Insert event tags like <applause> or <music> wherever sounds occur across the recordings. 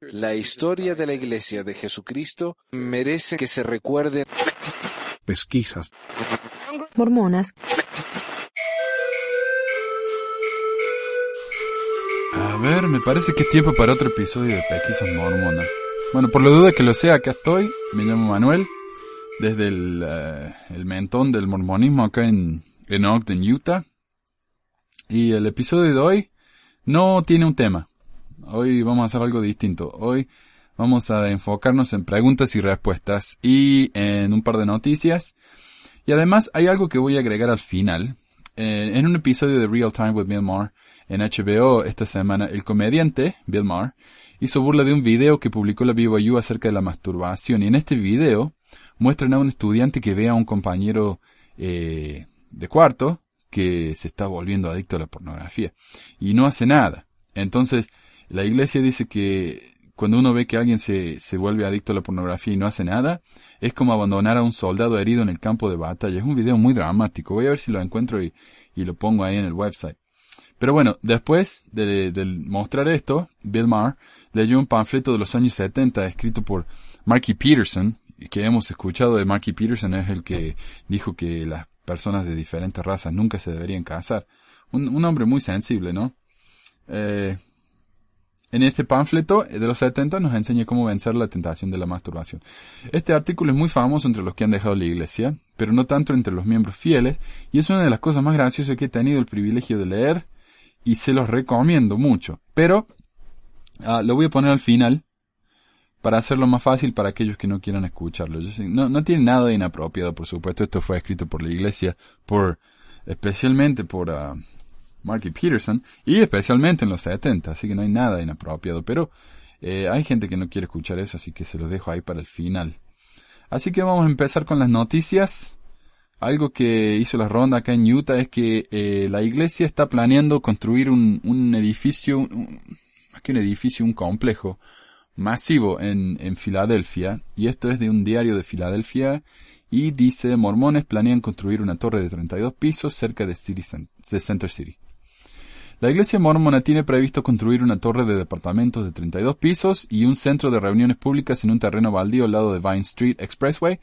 La historia de la Iglesia de Jesucristo merece que se recuerde. Pesquisas. Mormonas. A ver, me parece que es tiempo para otro episodio de Pesquisas Mormonas. Bueno, por la duda que lo sea, acá estoy. Me llamo Manuel. Desde el, eh, el mentón del mormonismo acá en, en Ogden, Utah. Y el episodio de hoy no tiene un tema. Hoy vamos a hacer algo distinto. Hoy vamos a enfocarnos en preguntas y respuestas y en un par de noticias. Y además hay algo que voy a agregar al final. Eh, en un episodio de Real Time with Bill Maher en HBO esta semana, el comediante Bill Maher hizo burla de un video que publicó la BYU acerca de la masturbación. Y en este video muestran a un estudiante que ve a un compañero eh, de cuarto que se está volviendo adicto a la pornografía y no hace nada. Entonces, la iglesia dice que cuando uno ve que alguien se, se vuelve adicto a la pornografía y no hace nada, es como abandonar a un soldado herido en el campo de batalla. Es un video muy dramático. Voy a ver si lo encuentro y, y lo pongo ahí en el website. Pero bueno, después de, mostrar esto, Bill Maher leyó un panfleto de los años 70 escrito por Marky Peterson, que hemos escuchado de Marky Peterson, es el que dijo que las personas de diferentes razas nunca se deberían casar. Un, un hombre muy sensible, ¿no? Eh, en este panfleto de los 70 nos enseña cómo vencer la tentación de la masturbación. Este artículo es muy famoso entre los que han dejado la iglesia, pero no tanto entre los miembros fieles, y es una de las cosas más graciosas que he tenido el privilegio de leer, y se los recomiendo mucho. Pero uh, lo voy a poner al final, para hacerlo más fácil para aquellos que no quieran escucharlo. no, no tiene nada de inapropiado, por supuesto. Esto fue escrito por la iglesia, por, especialmente por uh, Marky Peterson, y especialmente en los 70, así que no hay nada inapropiado, pero eh, hay gente que no quiere escuchar eso, así que se lo dejo ahí para el final. Así que vamos a empezar con las noticias. Algo que hizo la ronda acá en Utah es que eh, la iglesia está planeando construir un, un edificio, un, más que un edificio, un complejo masivo en, en Filadelfia, y esto es de un diario de Filadelfia, y dice, mormones planean construir una torre de 32 pisos cerca de, City, de Center City. La iglesia mormona tiene previsto construir una torre de departamentos de 32 pisos y un centro de reuniones públicas en un terreno baldío al lado de Vine Street Expressway,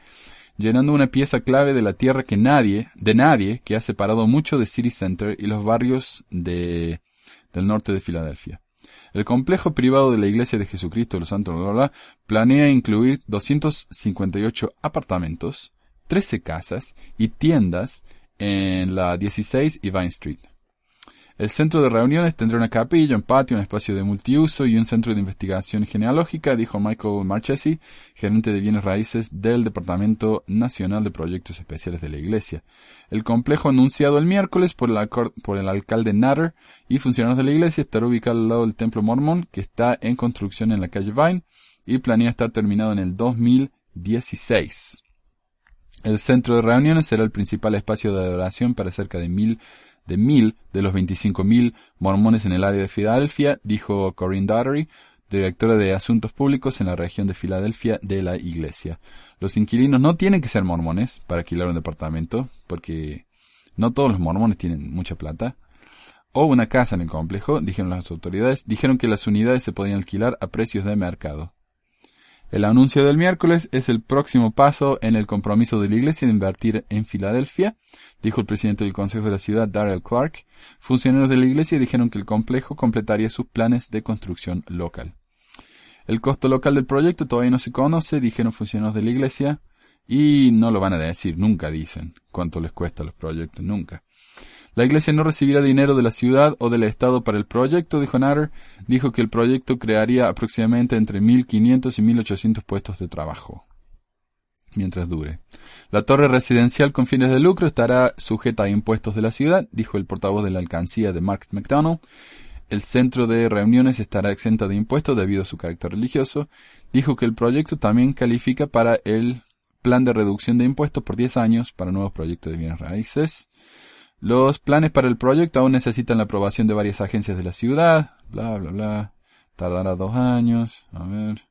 llenando una pieza clave de la tierra que nadie, de nadie, que ha separado mucho de City Center y los barrios de, del norte de Filadelfia. El complejo privado de la Iglesia de Jesucristo de los Santos bla, planea incluir 258 apartamentos, 13 casas y tiendas en la 16 y Vine Street. El centro de reuniones tendrá una capilla, un patio, un espacio de multiuso y un centro de investigación genealógica, dijo Michael Marchesi, gerente de bienes raíces del Departamento Nacional de Proyectos Especiales de la Iglesia. El complejo anunciado el miércoles por el, alcalde Natter y funcionarios de la Iglesia estará ubicado al lado del Templo Mormón, que está en construcción en la calle Vine y planea estar terminado en el 2016. El centro de reuniones será el principal espacio de adoración para cerca de mil de mil de los 25.000 mormones en el área de Filadelfia, dijo Corinne Daugherty, directora de Asuntos Públicos en la región de Filadelfia de la Iglesia. Los inquilinos no tienen que ser mormones para alquilar un departamento, porque no todos los mormones tienen mucha plata. O una casa en el complejo, dijeron las autoridades, dijeron que las unidades se podían alquilar a precios de mercado. El anuncio del miércoles es el próximo paso en el compromiso de la Iglesia de invertir en Filadelfia, dijo el presidente del Consejo de la ciudad, Darrell Clark. Funcionarios de la Iglesia dijeron que el complejo completaría sus planes de construcción local. El costo local del proyecto todavía no se conoce, dijeron funcionarios de la Iglesia, y no lo van a decir, nunca dicen cuánto les cuesta los proyectos, nunca. La iglesia no recibirá dinero de la ciudad o del Estado para el proyecto, dijo Natter. Dijo que el proyecto crearía aproximadamente entre 1.500 y 1.800 puestos de trabajo. Mientras dure. La torre residencial con fines de lucro estará sujeta a impuestos de la ciudad, dijo el portavoz de la alcancía de Mark McDonald. El centro de reuniones estará exenta de impuestos debido a su carácter religioso. Dijo que el proyecto también califica para el plan de reducción de impuestos por 10 años para nuevos proyectos de bienes raíces. Los planes para el proyecto aún necesitan la aprobación de varias agencias de la ciudad, bla, bla, bla. Tardará dos años. A ver.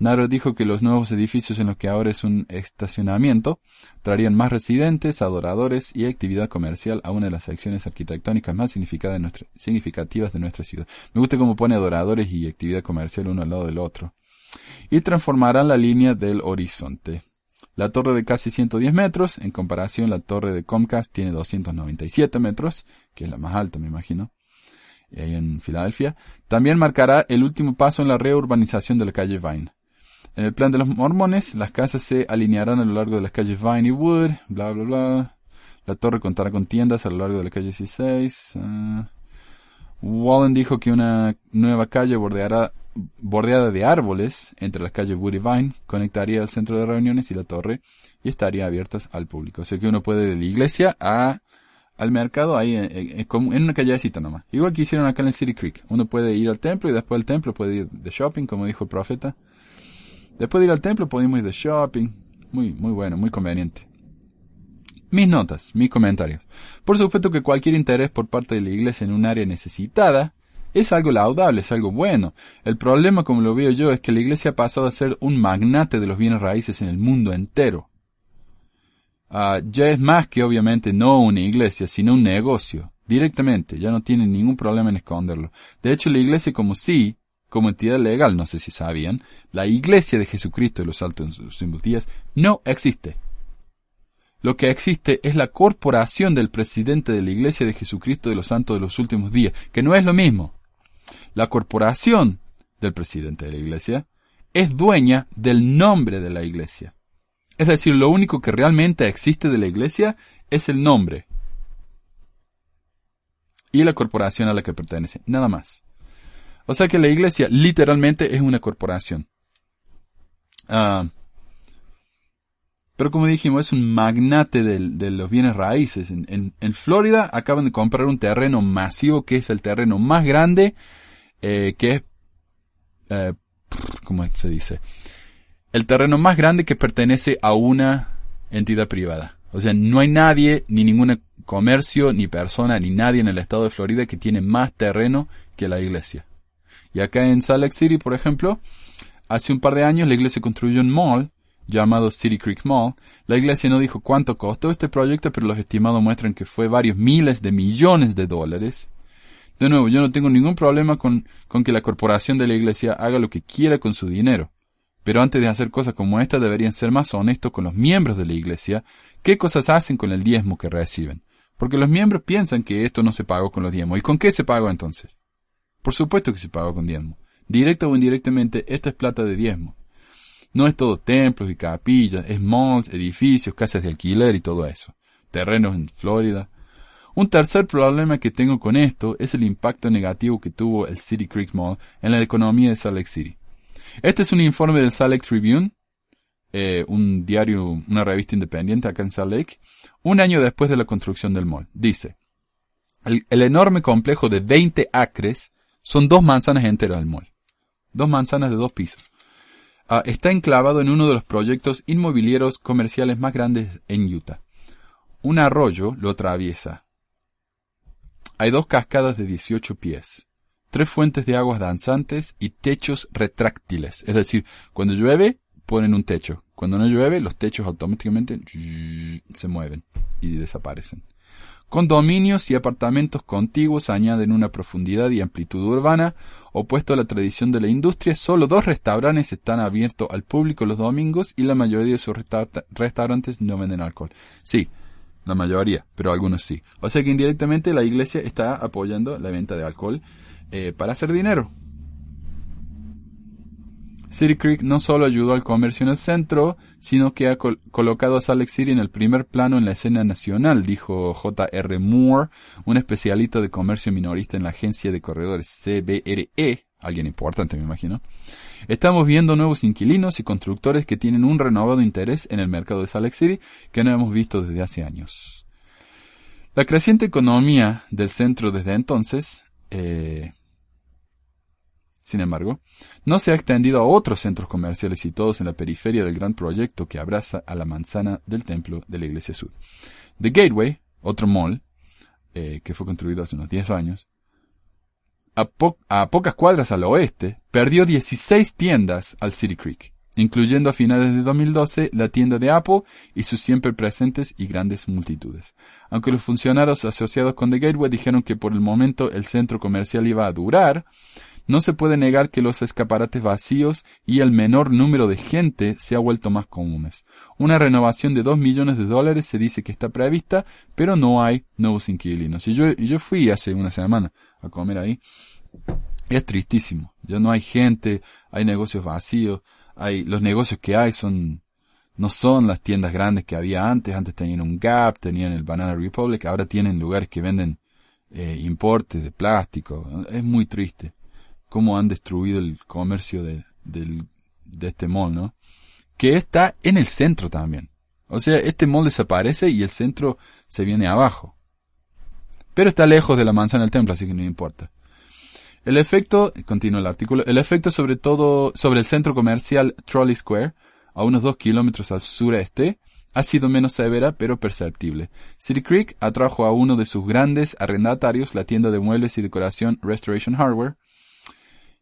Naro dijo que los nuevos edificios en los que ahora es un estacionamiento traerían más residentes, adoradores y actividad comercial a una de las secciones arquitectónicas más significativas de nuestra ciudad. Me gusta cómo pone adoradores y actividad comercial uno al lado del otro. Y transformarán la línea del horizonte. La torre de casi 110 metros, en comparación la torre de Comcast tiene 297 metros, que es la más alta me imagino, ahí en Filadelfia, también marcará el último paso en la reurbanización de la calle Vine. En el plan de los mormones, las casas se alinearán a lo largo de las calles Vine y Wood, bla, bla, bla. La torre contará con tiendas a lo largo de la calle 16. Ah. Wallen dijo que una nueva calle bordeará, bordeada de árboles entre las calles Wood y Vine conectaría el centro de reuniones y la torre y estaría abiertas al público. O sea que uno puede de la iglesia a al mercado ahí en, en, una callecita nomás. Igual que hicieron acá en el City Creek. Uno puede ir al templo y después del templo puede ir de shopping, como dijo el profeta. Después de ir al templo podemos ir de shopping. Muy, muy bueno, muy conveniente. Mis notas, mis comentarios. Por supuesto que cualquier interés por parte de la iglesia en un área necesitada es algo laudable, es algo bueno. El problema, como lo veo yo, es que la iglesia ha pasado a ser un magnate de los bienes raíces en el mundo entero. Ah, ya es más que obviamente no una iglesia, sino un negocio. Directamente, ya no tiene ningún problema en esconderlo. De hecho, la iglesia como sí como entidad legal, no sé si sabían, la Iglesia de Jesucristo de los Altos días no existe. Lo que existe es la corporación del presidente de la Iglesia de Jesucristo de los Santos de los Últimos Días, que no es lo mismo. La corporación del presidente de la Iglesia es dueña del nombre de la Iglesia. Es decir, lo único que realmente existe de la Iglesia es el nombre y la corporación a la que pertenece, nada más. O sea que la iglesia literalmente es una corporación. Ah, pero como dijimos, es un magnate de, los bienes raíces. En, Florida acaban de comprar un terreno masivo que es el terreno más grande, eh, que es, eh, ¿cómo se dice? El terreno más grande que pertenece a una entidad privada. O sea, no hay nadie, ni ningún comercio, ni persona, ni nadie en el estado de Florida que tiene más terreno que la iglesia. Y acá en Salt Lake City, por ejemplo, hace un par de años la iglesia construyó un mall llamado City Creek Mall. La iglesia no dijo cuánto costó este proyecto, pero los estimados muestran que fue varios miles de millones de dólares. De nuevo, yo no tengo ningún problema con, con que la corporación de la iglesia haga lo que quiera con su dinero. Pero antes de hacer cosas como esta deberían ser más honestos con los miembros de la iglesia, qué cosas hacen con el diezmo que reciben. Porque los miembros piensan que esto no se pagó con los diezmos. ¿Y con qué se pagó entonces? Por supuesto que se paga con diezmo. Directa o indirectamente, esta es plata de diezmo. No es todo templos y capillas, es malls, edificios, casas de alquiler y todo eso. Terrenos en Florida. Un tercer problema que tengo con esto es el impacto negativo que tuvo el City Creek Mall en la economía de Salt Lake City. Este es un informe del Salt Lake Tribune, eh, un diario, una revista independiente acá en Salt Lake, un año después de la construcción del mall. Dice, el, enorme complejo de 20 acres son dos manzanas enteras del mall. Dos manzanas de dos pisos. Ah, está enclavado en uno de los proyectos inmobiliarios comerciales más grandes en Utah. Un arroyo lo atraviesa. Hay dos cascadas de 18 pies, tres fuentes de aguas danzantes y techos retráctiles. Es decir, cuando llueve, ponen un techo. Cuando no llueve, los techos automáticamente se mueven y desaparecen. Condominios y apartamentos contiguos añaden una profundidad y amplitud urbana. Opuesto a la tradición de la industria, solo dos restaurantes están abiertos al público los domingos y la mayoría de sus restaurantes no venden alcohol. Sí, la mayoría, pero algunos sí. O sea que indirectamente la iglesia está apoyando la venta de alcohol eh, para hacer dinero. City Creek no solo ayudó al comercio en el centro, sino que ha colocado a Salt City en el primer plano en la escena nacional, dijo J.R. Moore, un especialista de comercio minorista en la agencia de corredores CBRE, alguien importante me imagino. Estamos viendo nuevos inquilinos y constructores que tienen un renovado interés en el mercado de Salt Lake City que no hemos visto desde hace años. La creciente economía del centro desde entonces eh, sin embargo, no se ha extendido a otros centros comerciales situados en la periferia del gran proyecto que abraza a la manzana del templo de la iglesia sur. The Gateway, otro mall, eh, que fue construido hace unos 10 años, a, po- a pocas cuadras al oeste, perdió 16 tiendas al City Creek, incluyendo a finales de 2012 la tienda de Apple y sus siempre presentes y grandes multitudes. Aunque los funcionarios asociados con The Gateway dijeron que por el momento el centro comercial iba a durar, no se puede negar que los escaparates vacíos y el menor número de gente se ha vuelto más comunes. Una renovación de 2 millones de dólares se dice que está prevista, pero no hay nuevos inquilinos. Y yo, y yo fui hace una semana a comer ahí. Es tristísimo. Ya no hay gente, hay negocios vacíos, hay, los negocios que hay son, no son las tiendas grandes que había antes. Antes tenían un Gap, tenían el Banana Republic, ahora tienen lugares que venden eh, importes de plástico. Es muy triste cómo han destruido el comercio de, del- de este mall, ¿no? Que está en el centro también. O sea, este mall desaparece y el centro se viene abajo. Pero está lejos de la manzana del templo, así que no importa. El efecto, continúa el artículo, el efecto sobre todo sobre el centro comercial Trolley Square, a unos dos kilómetros al sureste, ha sido menos severa pero perceptible. City Creek atrajo a uno de sus grandes arrendatarios, la tienda de muebles y decoración Restoration Hardware,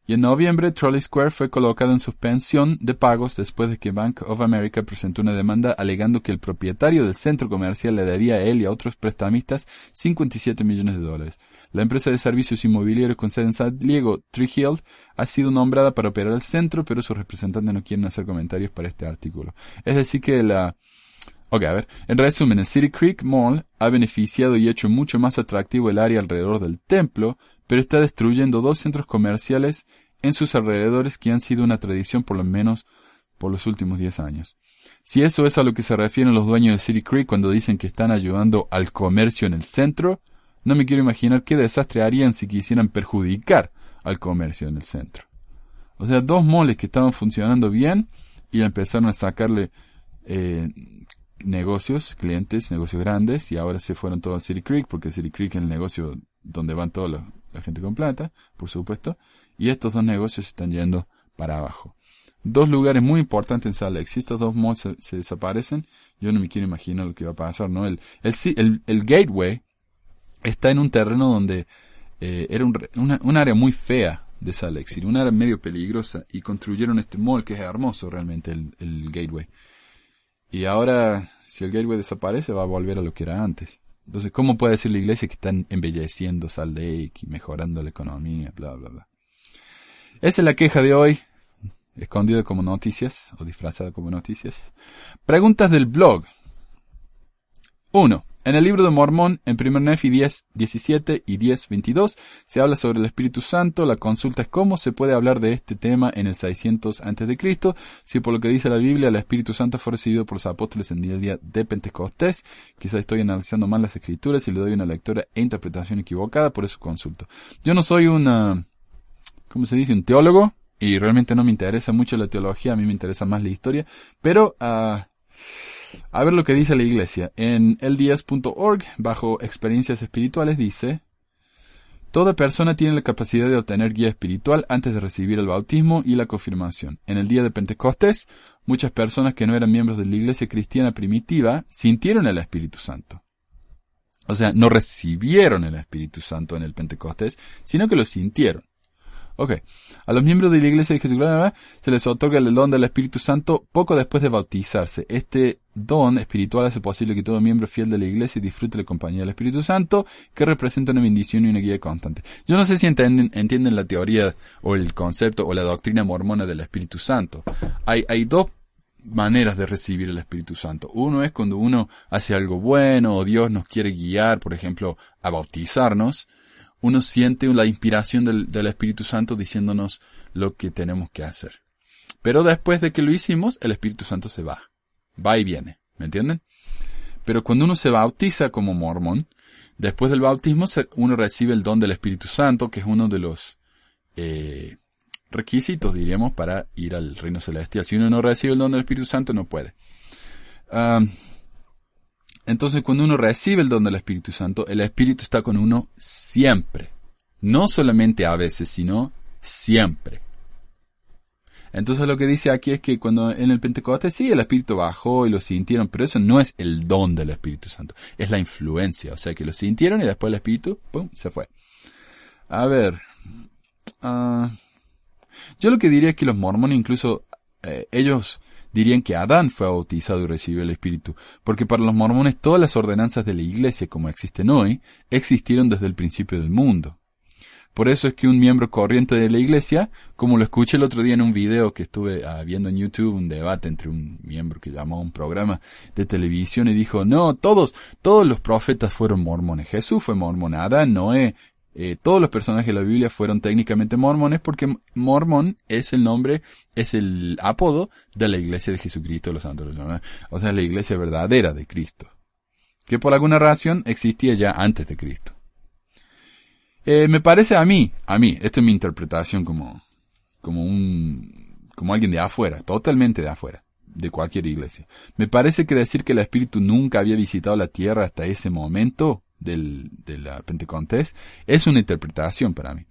y en noviembre Trolley Square fue colocado en suspensión de pagos después de que Bank of America presentó una demanda alegando que el propietario del centro comercial le debía a él y a otros prestamistas 57 millones de dólares. La empresa de servicios inmobiliarios con sede en San Diego, Tree Hill, ha sido nombrada para operar el centro, pero sus representantes no quieren hacer comentarios para este artículo. Es decir que la, Ok, a ver. En resumen, el City Creek Mall ha beneficiado y hecho mucho más atractivo el área alrededor del templo, pero está destruyendo dos centros comerciales en sus alrededores que han sido una tradición por lo menos por los últimos 10 años. Si eso es a lo que se refieren los dueños de City Creek cuando dicen que están ayudando al comercio en el centro, no me quiero imaginar qué desastre harían si quisieran perjudicar al comercio en el centro. O sea, dos moles que estaban funcionando bien y empezaron a sacarle eh, negocios, clientes, negocios grandes, y ahora se fueron todos a City Creek, porque City Creek es el negocio donde van toda la, la gente con plata, por supuesto, y estos dos negocios están yendo para abajo. Dos lugares muy importantes en Salt Lake. Si estos dos malls se, desaparecen, yo no me quiero imaginar lo que va a pasar, ¿no? El, el, el, Gateway está en un terreno donde eh, era un, una, un área muy fea de Salt Lake City, un área medio peligrosa, y construyeron este mall que es hermoso realmente, el, el Gateway. Y ahora, si el gateway desaparece, va a volver a lo que era antes. Entonces, ¿cómo puede decir la iglesia que están embelleciendo Salt Lake y mejorando la economía, bla, bla, bla? Esa es la queja de hoy, escondida como noticias, o disfrazada como noticias. Preguntas del blog. 1. En el libro de Mormón, en 1 Nefi 10, 17 y 10, 22, se habla sobre el Espíritu Santo. La consulta es cómo se puede hablar de este tema en el 600 antes de Cristo, si por lo que dice la Biblia, el Espíritu Santo fue recibido por los apóstoles en el día de Pentecostés. Quizá estoy analizando mal las escrituras y le doy una lectura e interpretación equivocada, por eso consulto. Yo no soy una, ¿cómo se dice? Un teólogo, y realmente no me interesa mucho la teología, a mí me interesa más la historia, pero, ah, a ver lo que dice la iglesia. En eldias.org, bajo experiencias espirituales, dice, Toda persona tiene la capacidad de obtener guía espiritual antes de recibir el bautismo y la confirmación. En el día de Pentecostés, muchas personas que no eran miembros de la iglesia cristiana primitiva sintieron el Espíritu Santo. O sea, no recibieron el Espíritu Santo en el Pentecostés, sino que lo sintieron. Ok. A los miembros de la Iglesia de Jesucristo se les otorga el don del Espíritu Santo poco después de bautizarse. Este don espiritual hace posible que todo miembro fiel de la Iglesia disfrute la compañía del Espíritu Santo, que representa una bendición y una guía constante. Yo no sé si entienden, entienden la teoría o el concepto o la doctrina mormona del Espíritu Santo. Hay, hay dos maneras de recibir el Espíritu Santo. Uno es cuando uno hace algo bueno o Dios nos quiere guiar, por ejemplo, a bautizarnos uno siente la inspiración del, Espíritu Santo diciéndonos lo que tenemos que hacer. Pero después de que lo hicimos, el Espíritu Santo se va. Va y viene. ¿Me entienden? Pero cuando uno se bautiza como mormón, después del bautismo uno recibe el don del Espíritu Santo, que es uno de los eh, requisitos, diríamos, para ir al reino celestial. Si uno no recibe el don del Espíritu Santo, no puede. Um, entonces, cuando uno recibe el don del Espíritu Santo, el Espíritu está con uno siempre. No solamente a veces, sino siempre. Entonces lo que dice aquí es que cuando en el Pentecostés sí el Espíritu bajó y lo sintieron, pero eso no es el don del Espíritu Santo, es la influencia, o sea que lo sintieron y después el Espíritu, ¡pum!, se fue. A ver. ah, yo lo que diría es que los mormones incluso eh, ellos dirían que Adán fue bautizado y recibió el Espíritu, porque para los mormones todas las ordenanzas de la Iglesia como existen hoy existieron desde el principio del mundo. Por eso es que un miembro corriente de la Iglesia, como lo escuché el otro día en un video que estuve ah, viendo en YouTube, un debate entre un miembro que llamó a un programa de televisión y dijo, no, todos, todos los profetas fueron mormones. Jesús fue mormón, Adán, Noé, eh, todos los personajes de la Biblia fueron técnicamente mormones porque mormón es el nombre, es el apodo de la iglesia de Jesucristo de los santos. O sea, es la iglesia verdadera de Cristo. Que por alguna razón existía ya antes de Cristo. Eh, me parece a mí, a mí, esta es mi interpretación como, como un, como alguien de afuera, totalmente de afuera, de cualquier iglesia. Me parece que decir que el Espíritu nunca había visitado la tierra hasta ese momento del, de la Pentecostés es una interpretación para mí.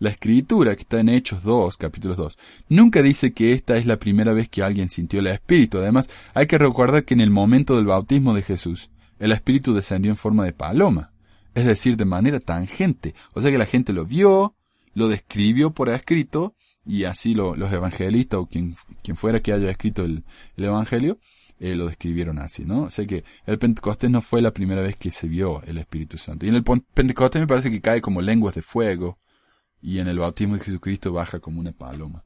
La escritura que está en Hechos 2, capítulos 2, nunca dice que esta es la primera vez que alguien sintió el Espíritu. Además, hay que recordar que en el momento del bautismo de Jesús, el Espíritu descendió en forma de paloma, es decir, de manera tangente. O sea que la gente lo vio, lo describió por escrito, y así lo- los evangelistas o quien, quien fuera que haya escrito el, el Evangelio, eh, lo describieron así, ¿no? O sea que el Pentecostés no fue la primera vez que se vio el Espíritu Santo. Y en el Pentecostés me parece que cae como lenguas de fuego, y en el bautismo de Jesucristo baja como una paloma.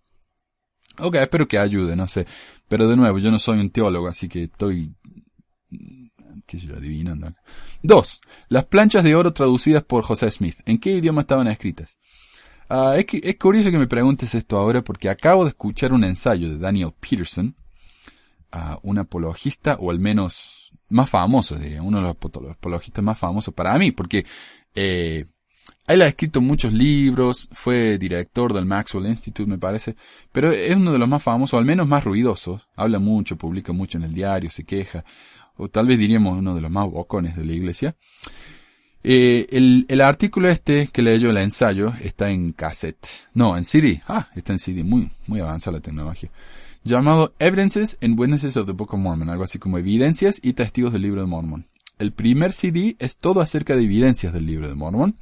Ok, espero que ayude, no sé. Pero de nuevo, yo no soy un teólogo, así que estoy, mm, qué sé yo, adivinando. Dos, las planchas de oro traducidas por José Smith. ¿En qué idioma estaban escritas? Es, que- es curioso que me preguntes esto ahora porque acabo de escuchar un ensayo de Daniel Peterson, ah, un apologista, o al menos más famoso, diría, uno de los apo- apologistas más famosos para mí, porque eh, él ha escrito muchos libros, fue director del Maxwell Institute, me parece, pero es uno de los más famosos, o al menos más ruidosos, habla mucho, publica mucho en el diario, se queja, o tal vez diríamos uno de los más bocones de la iglesia. Eh, el, el artículo este que leyó el ensayo está en cassette. No, en CD. Ah, está en CD. Muy, muy avanzada la tecnología. Llamado Evidences and Witnesses of the Book of Mormon. Algo así como evidencias y testigos del libro de Mormon. El primer CD es todo acerca de evidencias del libro de Mormon.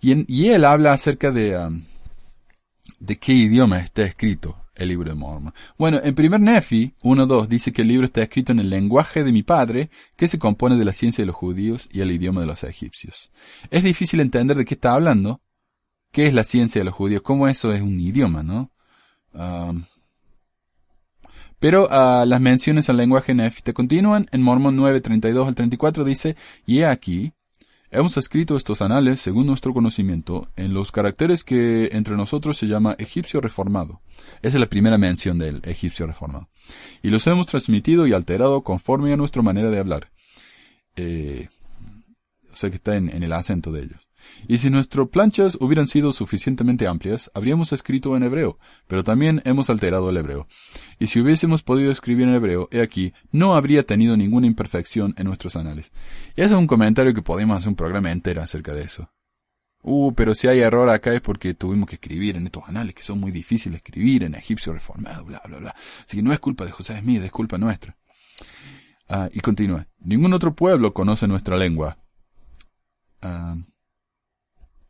Y, él habla acerca de, um, de qué idioma está escrito el libro de Mormon. Bueno, en primer Nefi 1.2 dice que el libro está escrito en el lenguaje de mi padre, que se compone de la ciencia de los judíos y el idioma de los egipcios. Es difícil entender de qué está hablando, qué es la ciencia de los judíos, cómo eso es un idioma, ¿no? Um, pero ah, las menciones al lenguaje nefite continúan. En Mormón 9, 32 al 34 dice, y he aquí, hemos escrito estos anales, según nuestro conocimiento, en los caracteres que entre nosotros se llama egipcio reformado. Esa es la primera mención del egipcio reformado. Y los hemos transmitido y alterado conforme a nuestra manera de hablar. Eh, o sea que está en, en el acento de ellos. Y si nuestras planchas hubieran sido suficientemente amplias, habríamos escrito en hebreo, pero también hemos alterado el hebreo. Y si hubiésemos podido escribir en hebreo, he aquí, no habría tenido ninguna imperfección en nuestros anales. Y ese es un comentario que podemos hacer un programa entero acerca de eso. Uh, pero si hay error acá es porque tuvimos que escribir en estos anales que son muy difíciles de escribir en egipcio reformado, bla, bla, bla. Así que no es culpa de José Smith, es culpa nuestra. Ah, y continúa. Ningún otro pueblo conoce nuestra lengua. Ah,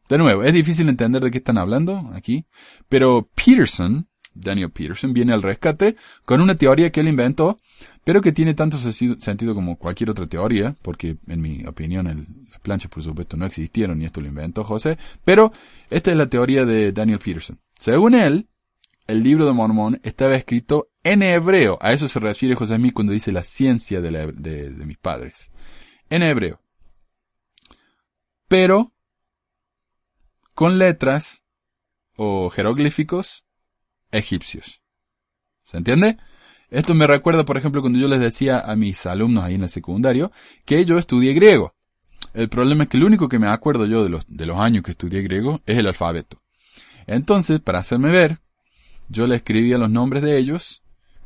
de nuevo, es difícil entender de qué están hablando aquí, pero Peterson, Daniel Peterson, viene al rescate con una teoría que él inventó, pero que tiene tanto sentido como cualquier otra teoría, porque en mi opinión el, las planchas por supuesto no existieron y esto lo inventó José, pero esta es la teoría de Daniel Peterson. Según él, el libro de Mormón estaba escrito en hebreo, a eso se refiere José Smith cuando dice la ciencia de- de mis padres, en hebreo. Pero con letras o jeroglíficos egipcios. ¿Se entiende? Esto me recuerda, por ejemplo, cuando yo les decía a mis alumnos ahí en el secundario que yo estudié griego. El problema es que lo único que me acuerdo yo de los, de los años que estudié griego es el alfabeto. Entonces, para hacerme ver, yo le escribía los nombres de ellos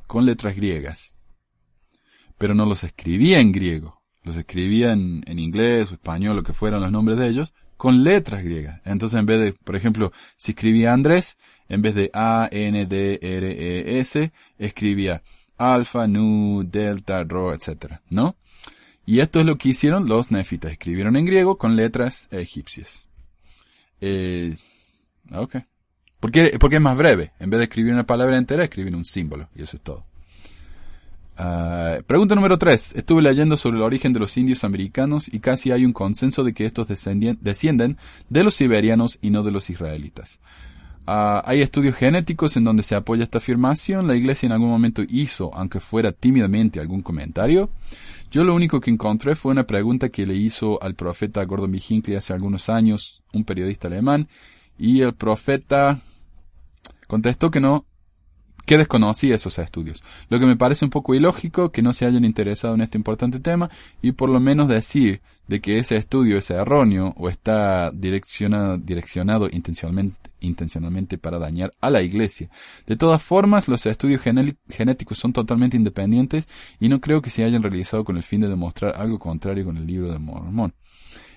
con letras griegas. Pero no los escribía en griego. Los escribía en, en inglés o español, lo que fueran los nombres de ellos, con letras griegas. Entonces, en vez de, por ejemplo, si escribía Andrés, en vez de A, N, D, R, E, S, escribía alfa, nu, delta, rho, etc. ¿No? Y esto es lo que hicieron los nefitas. Escribieron en griego con letras egipcias. Eh, ok. ¿Por qué? Porque es más breve. En vez de escribir una palabra entera, escribir un símbolo. Y eso es todo. Ah, pregunta número 3. Estuve leyendo sobre el origen de los indios americanos y casi hay un consenso de que estos descienden de los siberianos y no de los israelitas. Ah, hay estudios genéticos en donde se apoya esta afirmación. La iglesia en algún momento hizo, aunque fuera tímidamente, algún comentario. Yo lo único que encontré fue una pregunta que le hizo al profeta Gordon B. Hinckley hace algunos años, un periodista alemán, y el profeta contestó que no, que desconocía esos estudios. Lo que me parece un poco ilógico que no se hayan interesado en este importante tema y por lo menos decir de que ese estudio es erróneo o está direccionado, intencionalmente para dañar a la iglesia. De todas formas, los estudios genéticos son totalmente independientes y no creo que se hayan realizado con el fin de demostrar algo contrario con el libro de Mormón.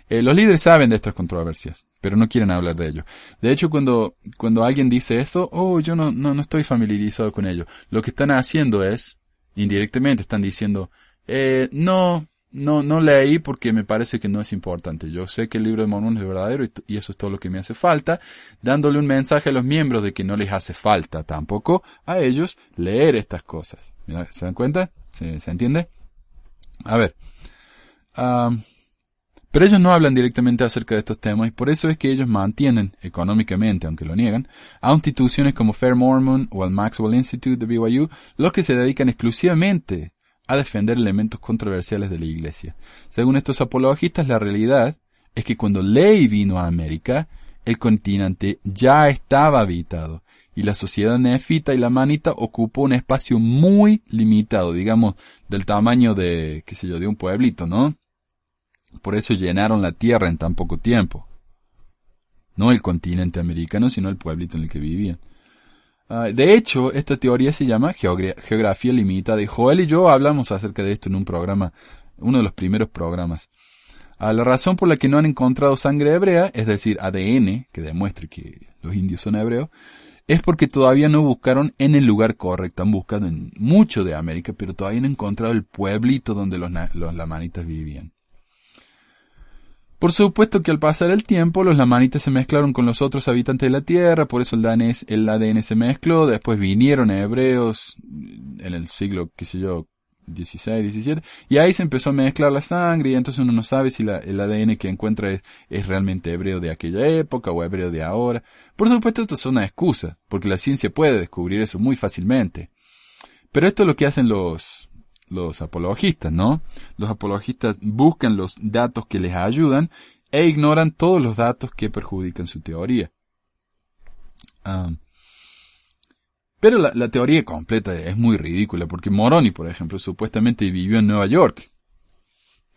Eh, los líderes saben de estas controversias, pero no quieren hablar de ello. De hecho, cuando, cuando alguien dice eso, oh, yo no, no, no estoy familiarizado con ello, lo que están haciendo es, indirectamente están diciendo, eh, no, no, no leí porque me parece que no es importante. Yo sé que el libro de Mormón es verdadero y, eso es todo lo que me hace falta, dándole un mensaje a los miembros de que no les hace falta tampoco a ellos leer estas cosas. ¿Se dan cuenta? ¿Se, ¿se entiende? A ver. Pero ellos no hablan directamente acerca de estos temas y por eso es que ellos mantienen, económicamente, aunque lo niegan, a instituciones como Fair Mormon o al Maxwell Institute de BYU, los que se dedican exclusivamente a defender elementos controversiales de la Iglesia. Según estos apologistas, la realidad es que cuando Ley vino a América, el continente ya estaba habitado y la sociedad nefita y la manita ocupó un espacio muy limitado, digamos, del tamaño de, qué sé yo, de un pueblito, ¿no? Por eso llenaron la tierra en tan poco tiempo. No el continente americano, sino el pueblito en el que vivían. Ah, de hecho, esta teoría se llama geografía limitada y Joel y yo hablamos acerca de esto en un programa, uno de los primeros programas. Ah, la razón por la que no han encontrado sangre hebrea, es decir, ADN, que demuestre que los indios son hebreos, es porque todavía no buscaron en el lugar correcto. Han buscado en mucho de América, pero todavía no han encontrado el pueblito donde los, los lamanitas vivían. Por supuesto que al pasar el tiempo los lamanitas se mezclaron con los otros habitantes de la tierra, por eso el el ADN se mezcló, después vinieron hebreos en el siglo, qué sé yo, 16, 17, y ahí se empezó a mezclar la sangre y entonces uno no sabe si el ADN que encuentra es, realmente hebreo de aquella época o hebreo de ahora. Por supuesto esto es una excusa, porque la ciencia puede descubrir eso muy fácilmente. Pero esto es lo que hacen los, los apologistas, ¿no? Los apologistas buscan los datos que les ayudan e ignoran todos los datos que perjudican su teoría. Ah, pero la, la, teoría completa es muy ridícula, porque Moroni, por ejemplo, supuestamente vivió en Nueva York.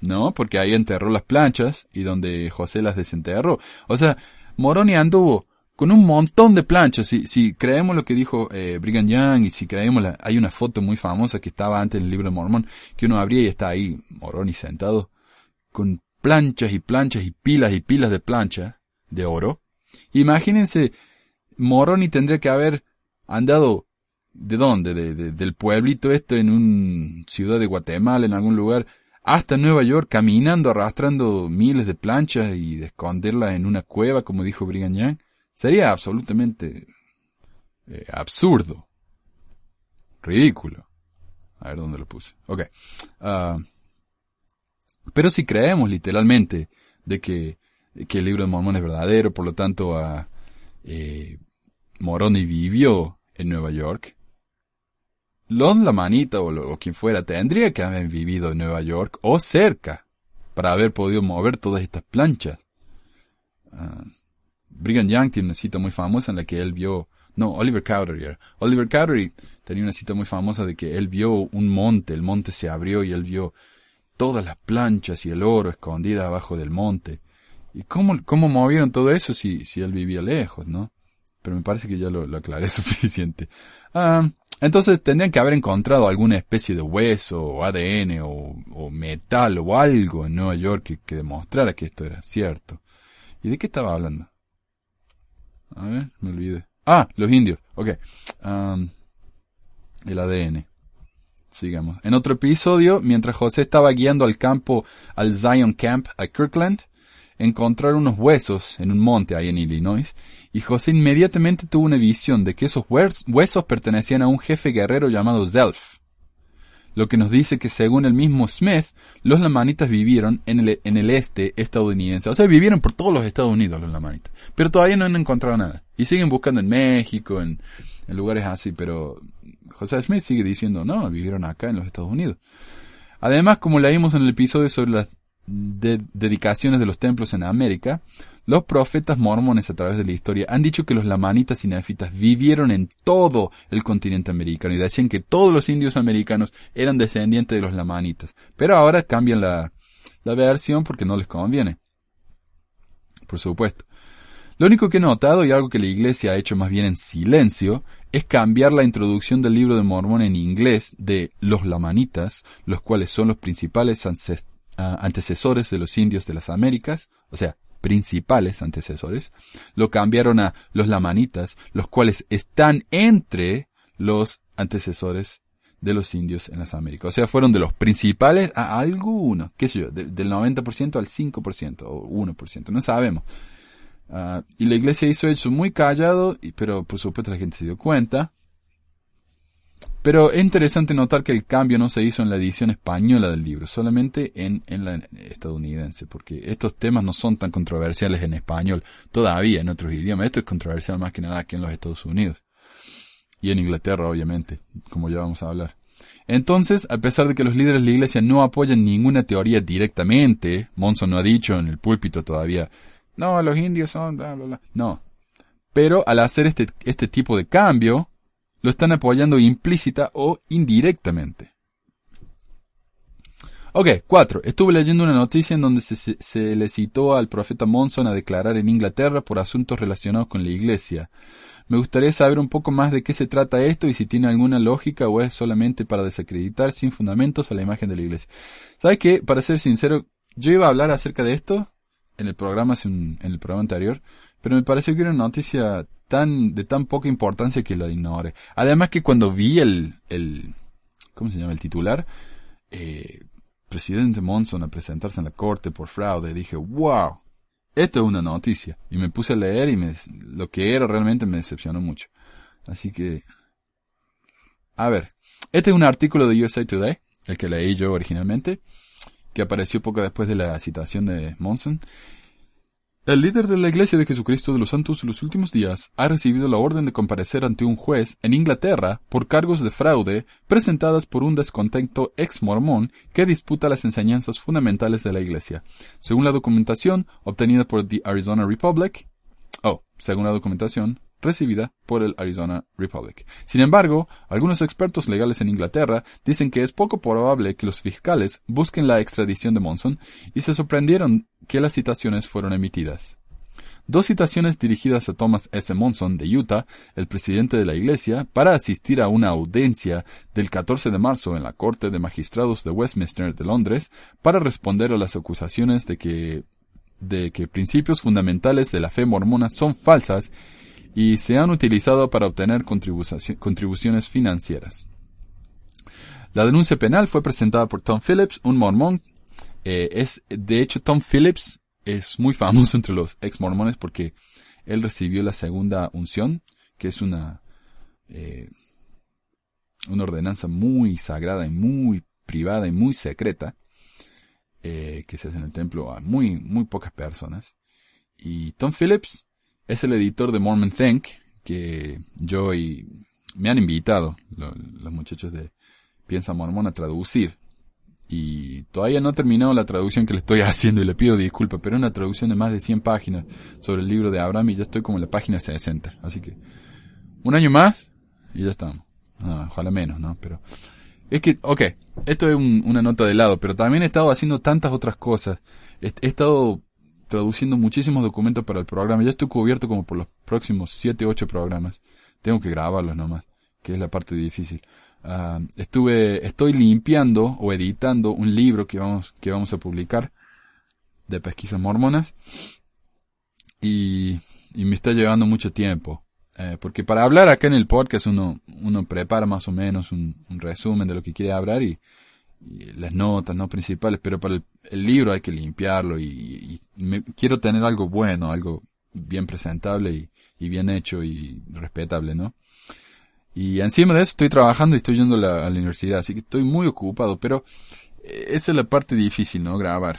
¿No? Porque ahí enterró las planchas y donde José las desenterró. O sea, Moroni anduvo con un montón de planchas. Si, si creemos lo que dijo eh, Brigham Young y si creemos la, hay una foto muy famosa que estaba antes en el libro de Mormón, que uno abría y está ahí Moroni sentado con planchas y planchas y pilas y pilas de planchas de oro. Imagínense, Moroni tendría que haber andado ¿de dónde? De, del pueblito este en una ciudad de Guatemala, en algún lugar, hasta Nueva York, caminando, arrastrando miles de planchas y de esconderlas en una cueva, como dijo Brigham Young. Sería absolutamente eh, absurdo. Ridículo. A ver dónde lo puse. Ok. Ah, pero si creemos literalmente de que, que, el libro de Mormón es verdadero, por lo tanto a eh, Moroni vivió en Nueva York, los Lamanita o, o, quien fuera tendría que haber vivido en Nueva York o cerca para haber podido mover todas estas planchas. Ah, Brigham Young tiene una cita muy famosa en la que él vio, no, Oliver Cowdery. Oliver Cowdery tenía una cita muy famosa de que él vio un monte, el monte se abrió y él vio todas las planchas y el oro escondidas abajo del monte. ¿Y cómo, cómo movieron todo eso si, si él vivía lejos, no? Pero me parece que ya lo, aclaré <laughs> suficiente. Ah, entonces tendrían que haber encontrado alguna especie de hueso o ADN o, o metal o algo en Nueva York que, que demostrara que esto era cierto. ¿Y de qué estaba hablando? A ver, me olvidé. Ah, los indios. Ok. el ADN. Sigamos. En otro episodio, mientras José estaba guiando al campo, al Zion Camp, a Kirkland, encontraron unos huesos en un monte ahí en Illinois, y José inmediatamente tuvo una visión de que esos huesos pertenecían a un jefe guerrero llamado Zelf. Lo que nos dice que según el mismo Smith, los lamanitas vivieron en el, en el este estadounidense. O sea, vivieron por todos los Estados Unidos los lamanitas. Pero todavía no han encontrado nada. Y siguen buscando en México, en, en lugares así, pero José Smith sigue diciendo, no, vivieron acá en los Estados Unidos. Además, como leímos en el episodio sobre las dedicaciones de los templos en América, los profetas mormones a través de la historia han dicho que los lamanitas y nefitas vivieron en todo el continente americano y decían que todos los indios americanos eran descendientes de los lamanitas. Pero ahora cambian la, versión porque no les conviene. Por supuesto. Lo único que he notado y algo que la iglesia ha hecho más bien en silencio es cambiar la introducción del libro de Mormón en inglés de los lamanitas, los cuales son los principales antecesores de los indios de las Américas, o sea, principales antecesores, lo cambiaron a los lamanitas, los cuales están entre los antecesores de los indios en las Américas. O sea, fueron de los principales a algunos, qué sé yo, del 90% al 5% o 1%, no sabemos. Ah, y la iglesia hizo eso muy callado, pero por supuesto la gente se dio cuenta. Pero es interesante notar que el cambio no se hizo en la edición española del libro, solamente en, en la estadounidense, porque estos temas no son tan controversiales en español, todavía en otros idiomas. Esto es controversial más que nada aquí en los Estados Unidos. Y en Inglaterra, obviamente, como ya vamos a hablar. Entonces, a pesar de que los líderes de la iglesia no apoyan ninguna teoría directamente, Monson no ha dicho en el púlpito todavía, no, los indios son, bla, bla, bla. No. Pero al hacer este, este tipo de cambio, lo están apoyando implícita o indirectamente. Ok, cuatro. Estuve leyendo una noticia en donde se, se, le citó al profeta Monson a declarar en Inglaterra por asuntos relacionados con la iglesia. Me gustaría saber un poco más de qué se trata esto y si tiene alguna lógica o es solamente para desacreditar sin fundamentos a la imagen de la iglesia. ¿Sabes qué? Para ser sincero, yo iba a hablar acerca de esto en el programa, en el programa anterior, pero me pareció que era una noticia tan, de tan poca importancia que la ignore. Además que cuando vi el, el, ¿cómo se llama? El titular, eh, presidente Monson a presentarse en la corte por fraude, dije, wow, esto es una noticia. Y me puse a leer y me, lo que era realmente me decepcionó mucho. Así que, a ver, este es un artículo de USA Today, el que leí yo originalmente, que apareció poco después de la citación de Monson. El líder de la Iglesia de Jesucristo de los Santos de los últimos días ha recibido la orden de comparecer ante un juez en Inglaterra por cargos de fraude presentadas por un descontento ex mormón que disputa las enseñanzas fundamentales de la Iglesia. Según la documentación obtenida por The Arizona Republic, oh, según la documentación recibida por el Arizona Republic. Sin embargo, algunos expertos legales en Inglaterra dicen que es poco probable que los fiscales busquen la extradición de Monson y se sorprendieron que las citaciones fueron emitidas. Dos citaciones dirigidas a Thomas S. Monson de Utah, el presidente de la Iglesia, para asistir a una audiencia del 14 de marzo en la Corte de Magistrados de Westminster de Londres para responder a las acusaciones de que de que principios fundamentales de la fe mormona son falsas y se han utilizado para obtener contribuciones financieras. La denuncia penal fue presentada por Tom Phillips, un mormón. Eh, es, de hecho, Tom Phillips es muy famoso entre los ex mormones porque él recibió la segunda unción, que es una, eh, una ordenanza muy sagrada y muy privada y muy secreta, eh, que se hace en el templo a muy, muy pocas personas. Y Tom Phillips es el editor de Mormon Think, que yo y me han invitado los muchachos de Piensa Mormon a traducir. Y todavía no he terminado la traducción que le estoy <laughs> haciendo y le pido disculpas, pero es una traducción de más de 100 páginas sobre el libro de Abraham y ya estoy como en la página 60. Así que un año más y ya estamos. Ojalá menos, ¿no? Pero es que, ok, esto es una nota de lado, pero también he estado haciendo tantas otras cosas. he estado traduciendo muchísimos documentos para el programa. Ya estoy cubierto como por los próximos 7, 8 programas. Tengo que grabarlos nomás, que es la parte difícil. Ah, estuve, estoy limpiando o editando un libro que vamos, que vamos a publicar de pesquisas mormonas y, y me está llevando mucho tiempo. Eh, porque para hablar acá en el podcast uno, uno prepara más o menos un, resumen de lo que quiere hablar y, y las notas no principales, pero para el libro hay que limpiarlo y, me- quiero tener algo bueno, algo bien presentable y, bien hecho y respetable, ¿no? Y encima de eso estoy trabajando y estoy yendo a la, universidad, así que estoy muy ocupado, pero eh, esa es la parte difícil, ¿no? Grabar.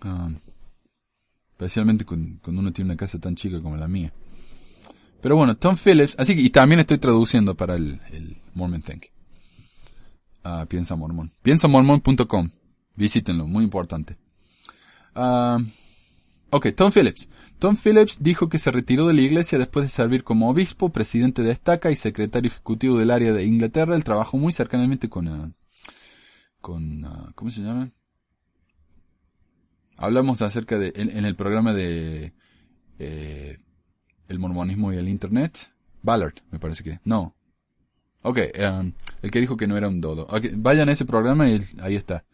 Ah, especialmente cuando, uno tiene una casa tan chica como la mía. Pero bueno, Tom Phillips, así que, y también estoy traduciendo para el, el Mormon Think. Ah, Piensa Mormón. Piensamormon.com. Visítenlo, muy importante. Ok, Tom Phillips. Tom Phillips dijo que se retiró de la iglesia después de servir como obispo, presidente de estaca y secretario ejecutivo del área de Inglaterra. Él trabajó muy cercanamente con, ah, con, ah, ¿cómo se llama? Hablamos acerca de, en, en el programa de, eh, el mormonismo y el internet. Ballard, me parece que, no. Ok, um, el que dijo que no era un dodo. Vayan a ese programa y ahí está.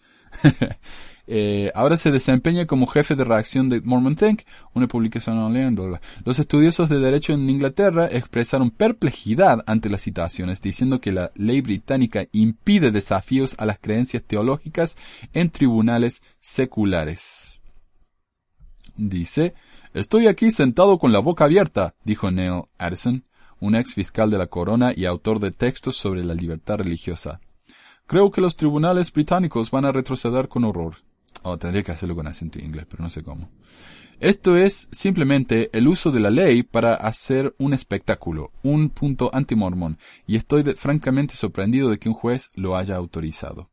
<laughs> Eh, ahora se desempeña como jefe de reacción de Mormon Think, una publicación online. Los estudiosos de derecho en Inglaterra expresaron perplejidad ante las citaciones, diciendo que la ley británica impide desafíos a las creencias teológicas en tribunales seculares. Dice, estoy aquí sentado con la boca abierta, dijo Neil Addison, un ex fiscal de la corona y autor de textos sobre la libertad religiosa. Creo que los tribunales británicos van a retroceder con horror. Oh, tendría que hacerlo con acento inglés, pero no sé cómo. Esto es simplemente el uso de la ley para hacer un espectáculo, un punto antimormón, y estoy francamente sorprendido de que un juez lo haya autorizado.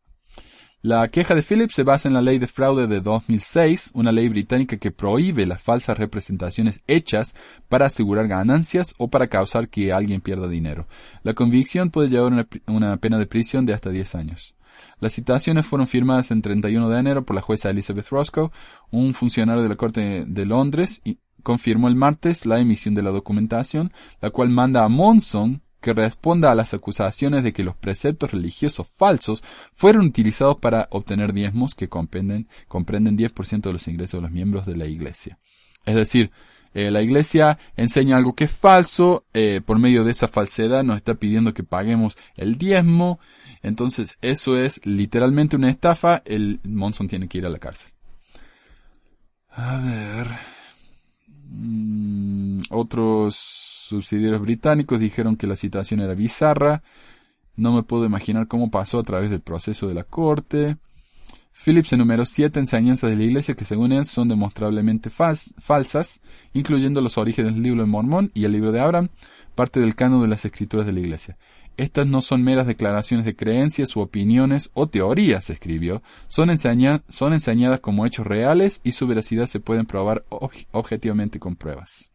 La queja de Phillips se basa en la ley de fraude de 2006, una ley británica que prohíbe las falsas representaciones hechas para asegurar ganancias o para causar que alguien pierda dinero. La convicción puede llevar una, pena de prisión de hasta 10 años. Las citaciones fueron firmadas en 31 de enero por la jueza Elizabeth Roscoe, un funcionario de la Corte de Londres, y confirmó el martes la emisión de la documentación, la cual manda a Monson que responda a las acusaciones de que los preceptos religiosos falsos fueron utilizados para obtener diezmos que comprenden, comprenden 10% de los ingresos de los miembros de la iglesia. Es decir, eh, la iglesia enseña algo que es falso, eh, por medio de esa falsedad nos está pidiendo que paguemos el diezmo, entonces eso es literalmente una estafa, el Monson tiene que ir a la cárcel. A ver. Mm, otros subsidiarios británicos dijeron que la situación era bizarra. No me puedo imaginar cómo pasó a través del proceso de la corte. Phillips enumeró siete enseñanzas de la iglesia que según él son demostrablemente falsas, incluyendo los orígenes del libro de Mormón y el libro de Abraham, parte del canon de las escrituras de la iglesia. Estas no son meras declaraciones de creencias u opiniones o teorías, escribió, son, enseña- son enseñadas como hechos reales y su veracidad se pueden probar ob- objetivamente con pruebas.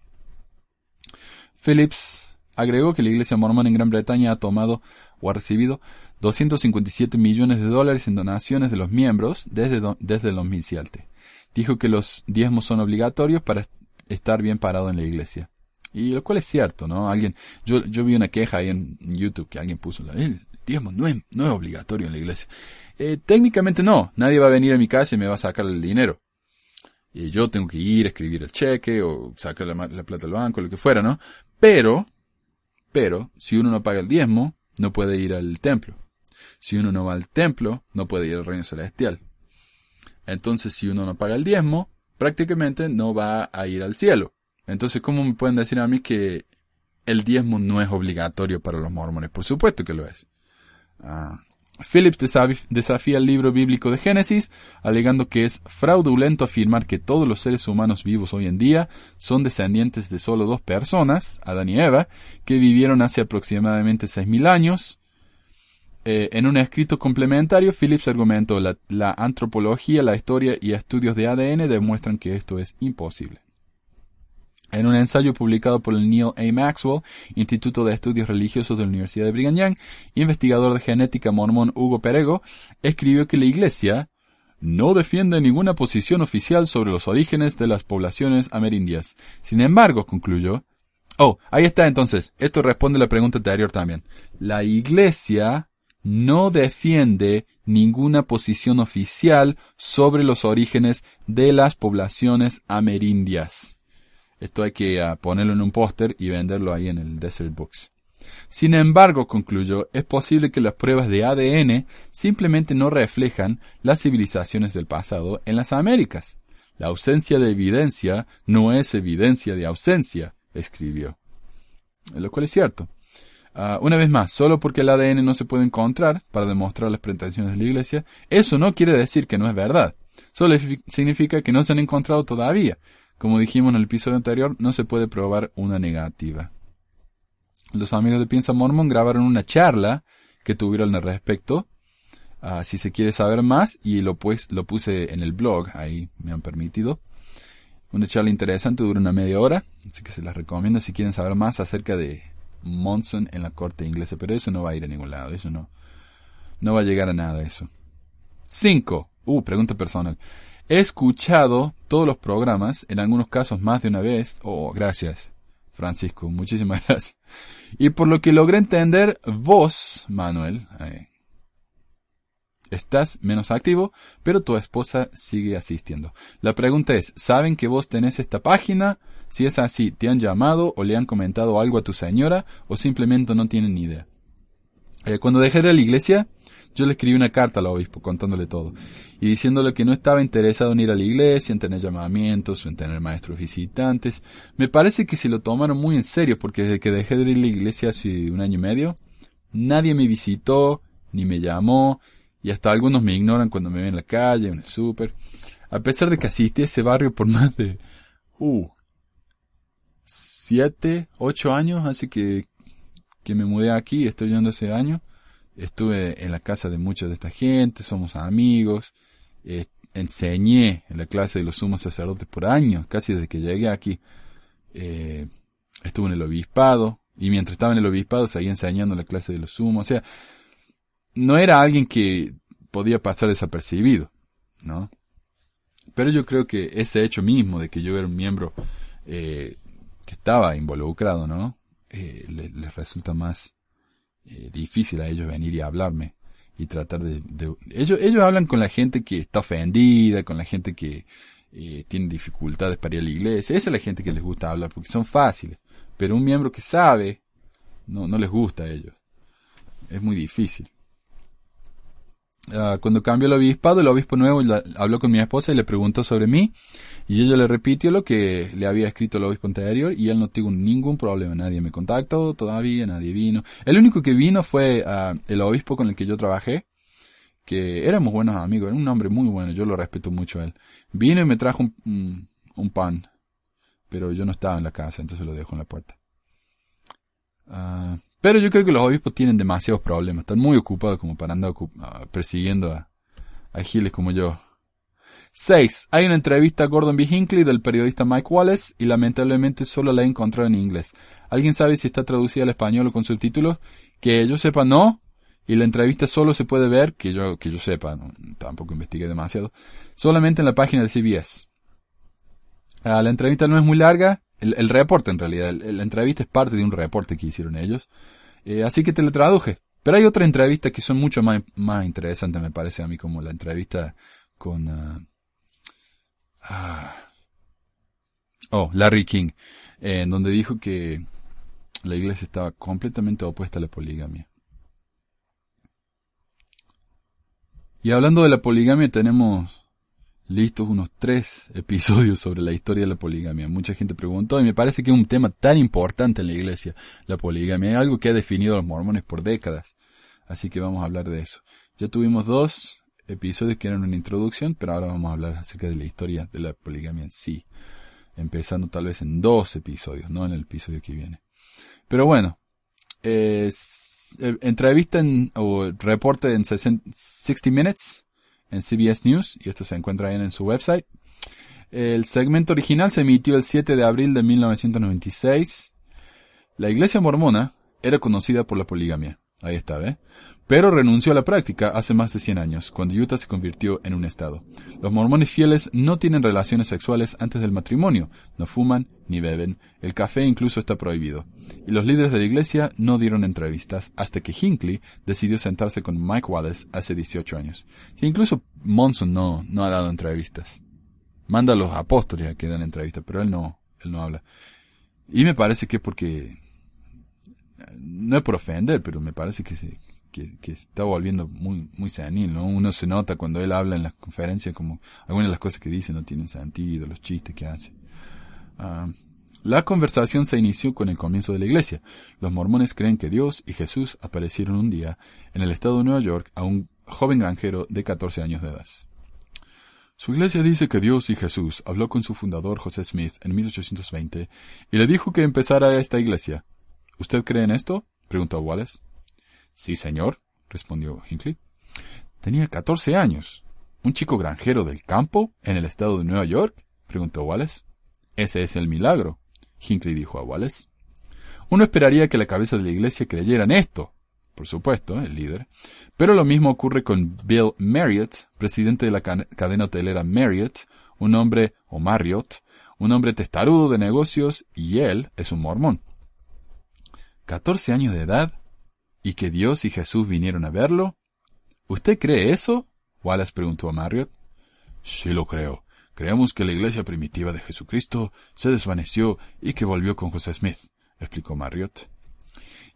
Phillips agregó que la iglesia mormona en Gran Bretaña ha tomado o ha recibido 257 millones de dólares en donaciones de los miembros desde, desde el 2007. Dijo que los diezmos son obligatorios para est- estar bien parado en la iglesia. Y lo cual es cierto, ¿no? Alguien, yo, yo vi una queja ahí en YouTube que alguien puso, el diezmo no es, no es obligatorio en la iglesia. Eh, técnicamente no, nadie va a venir a mi casa y me va a sacar el dinero. Y yo tengo que ir, escribir el cheque o sacar la, la plata del banco, lo que fuera, ¿no? Pero, pero, si uno no paga el diezmo, no puede ir al templo. Si uno no va al templo, no puede ir al reino celestial. Entonces, si uno no paga el diezmo, prácticamente no va a ir al cielo. Entonces, ¿cómo me pueden decir a mí que el diezmo no es obligatorio para los mormones? Por supuesto que lo es. Ah. Phillips desafía el libro bíblico de Génesis, alegando que es fraudulento afirmar que todos los seres humanos vivos hoy en día son descendientes de solo dos personas, Adán y Eva, que vivieron hace aproximadamente 6.000 años. Eh, en un escrito complementario, Phillips argumentó la, la antropología, la historia y estudios de ADN demuestran que esto es imposible. En un ensayo publicado por el Neil A. Maxwell, Instituto de Estudios Religiosos de la Universidad de Brigham Young, investigador de genética mormón Hugo Perego, escribió que la Iglesia no defiende ninguna posición oficial sobre los orígenes de las poblaciones amerindias. Sin embargo, concluyó, oh, ahí está entonces, esto responde a la pregunta anterior también. La Iglesia no defiende ninguna posición oficial sobre los orígenes de las poblaciones amerindias. Esto hay que ah, ponerlo en un póster y venderlo ahí en el Desert Books. Sin embargo, concluyó, es posible que las pruebas de ADN simplemente no reflejan las civilizaciones del pasado en las Américas. La ausencia de evidencia no es evidencia de ausencia, escribió. Lo cual es cierto. Ah, una vez más, solo porque el ADN no se puede encontrar para demostrar las pretensiones de la Iglesia, eso no quiere decir que no es verdad. Solo significa que no se han encontrado todavía. Como dijimos en el episodio anterior, no se puede probar una negativa. Los amigos de Piensa Mormon grabaron una charla que tuvieron al respecto. Ah, si se quiere saber más, y lo, pues, lo puse en el blog, ahí me han permitido. Una charla interesante, dura una media hora, así que se las recomiendo si quieren saber más acerca de Monson en la corte inglesa, pero eso no va a ir a ningún lado, eso no, no va a llegar a nada eso. 5. Uh, pregunta personal. He escuchado todos los programas, en algunos casos más de una vez. Oh, gracias, Francisco, muchísimas <laughs> gracias. Y por lo que logré entender, vos, Manuel, eh, estás menos activo, pero tu esposa sigue asistiendo. La pregunta es, ¿saben que vos tenés esta página? Si es así, ¿te han llamado o le han comentado algo a tu señora o simplemente no tienen ni idea? Eh, cuando dejé de la iglesia, yo le escribí una carta al obispo contándole todo y diciéndole que no estaba interesado en ir a la iglesia, en tener llamamientos en tener maestros visitantes. Me parece que se lo tomaron muy en serio porque desde que dejé de ir a la iglesia hace un año y medio, nadie me visitó, ni me llamó, y hasta algunos me ignoran cuando me ven en la calle, en el súper. A pesar de que asistí a ese barrio por más de, uh, siete, ocho años, así que, que me mudé aquí, estoy yendo ese año. Estuve en la casa de mucha de esta gente, somos amigos, eh, enseñé en la clase de los sumos sacerdotes por años, casi desde que llegué aquí. Eh, estuve en el obispado, y mientras estaba en el obispado seguía enseñando la clase de los sumos, o sea, no era alguien que podía pasar desapercibido, ¿no? Pero yo creo que ese hecho mismo de que yo era un miembro eh, que estaba involucrado, ¿no? Eh, les resulta más eh, difícil a ellos venir y hablarme y tratar de, ellos ellos hablan con la gente que está ofendida con la gente que eh, tiene dificultades para ir a la iglesia. Esa es la gente que les gusta hablar porque son fáciles. Pero un miembro que sabe no no les gusta a ellos. Es muy difícil. Ah, cuando cambió el obispado, el obispo nuevo habló con mi esposa y le preguntó sobre mí, y ella le repitió lo que le había escrito el obispo anterior, y él no tuvo ningún problema, nadie me contactó todavía, nadie vino. El único que vino fue ah, el obispo con el que yo trabajé, que éramos buenos amigos, era un hombre muy bueno, yo lo respeto mucho a él. Vino y me trajo un, un, pan, pero yo no estaba en la casa, entonces lo dejo en la puerta. Uh, pero yo creo que los obispos tienen demasiados problemas. Están muy ocupados como para andar ah, persiguiendo a, a giles como yo. 6. Hay una entrevista a Gordon B. Hinckley del periodista Mike Wallace y lamentablemente solo la he encontrado en inglés. ¿Alguien sabe si está traducida al español o con subtítulos? Que yo sepa no. Y la entrevista solo se puede ver, que yo, que yo sepa, tampoco investigué demasiado, solamente en la página de CBS. Ah, la entrevista no es muy larga, el, reporte en realidad, la entrevista es parte de un reporte que hicieron ellos. Eh, así que te lo traduje. Pero hay otra entrevista que son mucho más, más interesantes, me parece a mí, como la entrevista con... Uh, oh, Larry King, eh, en donde dijo que la iglesia estaba completamente opuesta a la poligamia. Y hablando de la poligamia, tenemos listos unos tres episodios sobre la historia de la poligamia. Mucha gente preguntó y me parece que es un tema tan importante en la iglesia, la poligamia. Es algo que ha definido a los mormones por décadas. Así que vamos a hablar de eso. Ya tuvimos dos episodios que eran una introducción, pero ahora vamos a hablar acerca de la historia de la poligamia en sí. Empezando tal vez en dos episodios, no en el episodio que viene. Pero bueno, eh, entrevista en, o reporte en 60 Minutes en CBS News, y esto se encuentra ahí en su website. El segmento original se emitió el 7 de abril de 1996. La iglesia mormona era conocida por la poligamia. Ahí está, ¿eh? Pero renunció a la práctica hace más de 100 años, cuando Utah se convirtió en un estado. Los mormones fieles no tienen relaciones sexuales antes del matrimonio, no fuman ni beben, el café incluso está prohibido. Y los líderes de la iglesia no dieron entrevistas hasta que Hinckley decidió sentarse con Mike Wallace hace 18 años. incluso Monson no, no ha dado entrevistas. Manda a los apóstoles a que den entrevistas, pero él no, él no habla. Y me parece que porque no es por ofender, pero me parece que se, que, está volviendo muy, muy ¿no? Uno se nota cuando él habla en las conferencias como algunas de las cosas que dice no tienen sentido, los chistes que hace. Ah, la conversación se inició con el comienzo de la iglesia. Los mormones creen que Dios y Jesús aparecieron un día en el estado de Nueva York a un joven granjero de 14 años de edad. Su iglesia dice que Dios y Jesús habló con su fundador José Smith en 1820 y le dijo que empezara esta iglesia. ¿Usted cree en esto? preguntó Wallace. Sí, señor, respondió Hinckley. Tenía 14 años. ¿Un chico granjero del campo en el estado de Nueva York? preguntó Wallace. Ese es el milagro, Hinckley dijo a Wallace. Uno esperaría que la cabeza de la iglesia creyera en esto, por supuesto, el líder. Pero lo mismo ocurre con Bill Marriott, presidente de la cadena hotelera Marriott, un hombre, o Marriott, un hombre testarudo de negocios, y él es un mormón. ¿14 años de edad? ¿Y que Dios y Jesús vinieron a verlo? ¿Usted cree eso? Wallace preguntó a Marriott. Sí lo creo. Creemos que la iglesia primitiva de Jesucristo se desvaneció y que volvió con José Smith, explicó Marriott.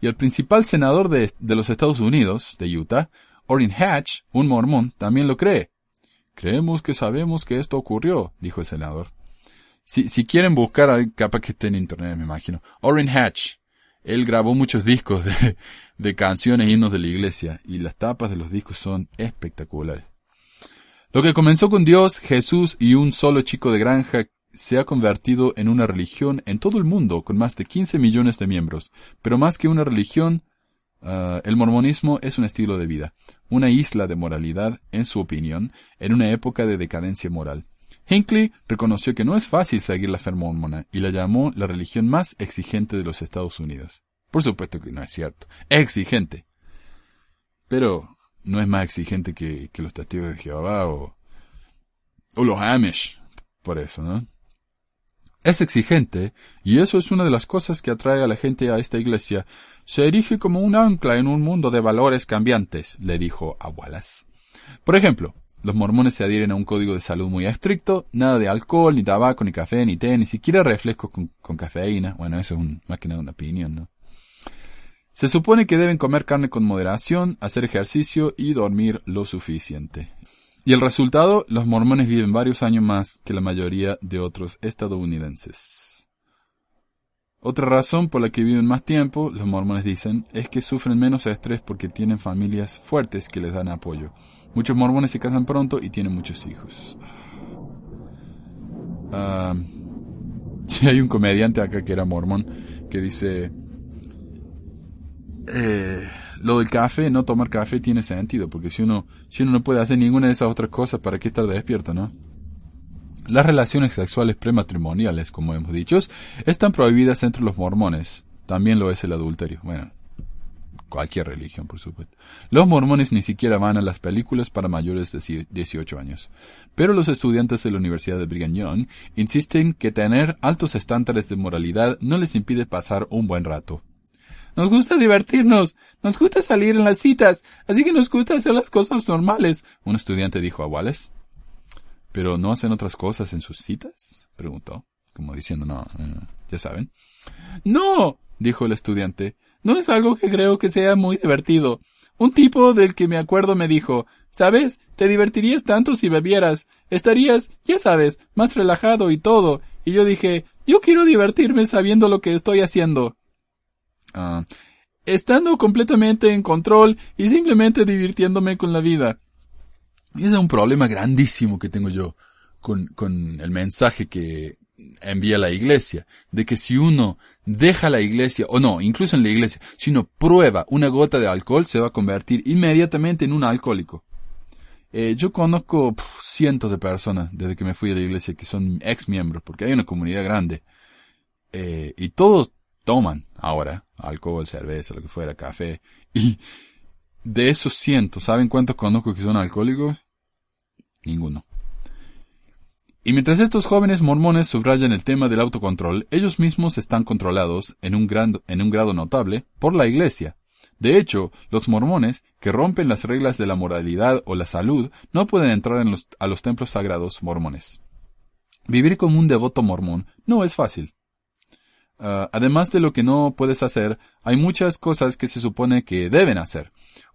Y el principal senador de, los Estados Unidos, de Utah, Orrin Hatch, un mormón, también lo cree. Creemos que sabemos que esto ocurrió, dijo el senador. Si, si quieren buscar, capaz que esté en internet, me imagino. Orrin Hatch. Él grabó muchos discos de, <laughs> de canciones himnos de la iglesia, y las tapas de los discos son espectaculares. Lo que comenzó con Dios, Jesús y un solo chico de granja se ha convertido en una religión en todo el mundo con más de 15 millones de miembros. Pero más que una religión, ah, el mormonismo es un estilo de vida, una isla de moralidad, en su opinión, en una época de decadencia moral. Hinckley reconoció que no es fácil seguir la fe y la llamó la religión más exigente de los Estados Unidos. Por supuesto que no es cierto. Exigente. Pero no es más exigente que, que los testigos de Jehová o, o los Amish. Por eso, ¿no? Es exigente, y eso es una de las cosas que atrae a la gente a esta iglesia. Se erige como un ancla en un mundo de valores cambiantes, le dijo a Wallace. Por ejemplo, los mormones se adhieren a un código de salud muy estricto, nada de alcohol, ni tabaco, ni café, ni té, ni siquiera refrescos con, con cafeína. Bueno, eso es un, más que nada una opinión, ¿no? Se supone que deben comer carne con moderación, hacer ejercicio y dormir lo suficiente. Y el resultado, los mormones viven varios años más que la mayoría de otros estadounidenses. Otra razón por la que viven más tiempo, los mormones dicen, es que sufren menos estrés porque tienen familias fuertes que les dan apoyo. Muchos mormones se casan pronto y tienen muchos hijos. Ah, <laughs> sí, hay un comediante acá que era mormón que dice, eh, lo del café, no tomar café tiene sentido, porque si uno, si uno no puede hacer ninguna de esas otras cosas, ¿para qué estar despierto, no? Las relaciones sexuales prematrimoniales, como hemos dicho, están prohibidas entre los mormones. También lo es el adulterio. Bueno, cualquier religión, por supuesto. Los mormones ni siquiera van a las películas para mayores de 18 años. Pero los estudiantes de la Universidad de Brigham Young insisten que tener altos estándares de moralidad no les impide pasar un buen rato. Nos gusta divertirnos, nos gusta salir en las citas, así que nos gusta hacer las cosas normales, un estudiante dijo a Wallace. ¿Pero no hacen otras cosas en sus citas? preguntó, como diciendo, no, eh, ya saben. No, dijo el estudiante, no es algo que creo que sea muy divertido. Un tipo del que me acuerdo me dijo, ¿sabes? Te divertirías tanto si bebieras. Estarías, ya sabes, más relajado y todo. Y yo dije, yo quiero divertirme sabiendo lo que estoy haciendo. Ah, estando completamente en control y simplemente divirtiéndome con la vida. Ese es un problema grandísimo que tengo yo con, con el mensaje que envía la iglesia, de que si uno deja la iglesia, o no, incluso en la iglesia, si uno prueba una gota de alcohol, se va a convertir inmediatamente en un alcohólico. Eh, yo conozco cientos de personas desde que me fui a la iglesia que son ex miembros, porque hay una comunidad grande, eh, y todos toman ahora alcohol, cerveza, lo que fuera, café. Y de esos cientos, ¿saben cuántos conozco que son alcohólicos? Ninguno. Y mientras estos jóvenes mormones subrayan el tema del autocontrol, ellos mismos están controlados en un, grado notable por la Iglesia. De hecho, los mormones, que rompen las reglas de la moralidad o la salud, no pueden entrar a los templos sagrados mormones. Vivir como un devoto mormón no es fácil. Uh, además de lo que no puedes hacer, hay muchas cosas que se supone que deben hacer.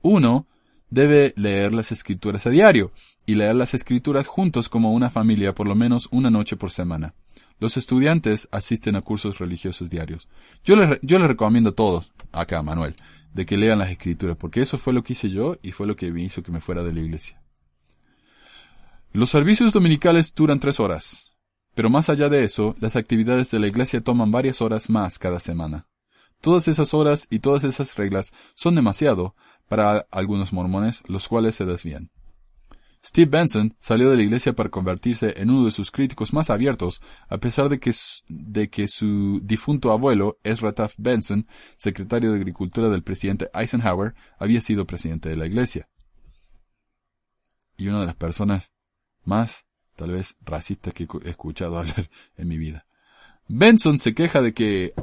Uno, debe leer las escrituras a diario, y leer las escrituras juntos como una familia por lo menos una noche por semana. Los estudiantes asisten a cursos religiosos diarios. Yo les, yo les recomiendo a todos, acá Manuel, de que lean las escrituras, porque eso fue lo que hice yo y fue lo que me hizo que me fuera de la iglesia. Los servicios dominicales duran tres horas, pero más allá de eso, las actividades de la iglesia toman varias horas más cada semana. Todas esas horas y todas esas reglas son demasiado para algunos mormones, los cuales se desvían. Steve Benson salió de la iglesia para convertirse en uno de sus críticos más abiertos, a pesar de que, de que su difunto abuelo, Ezra Taft Benson, secretario de Agricultura del presidente Eisenhower, había sido presidente de la iglesia. Y una de las personas más, tal vez, racistas que he escuchado <laughs> hablar en mi vida. Benson se queja de que,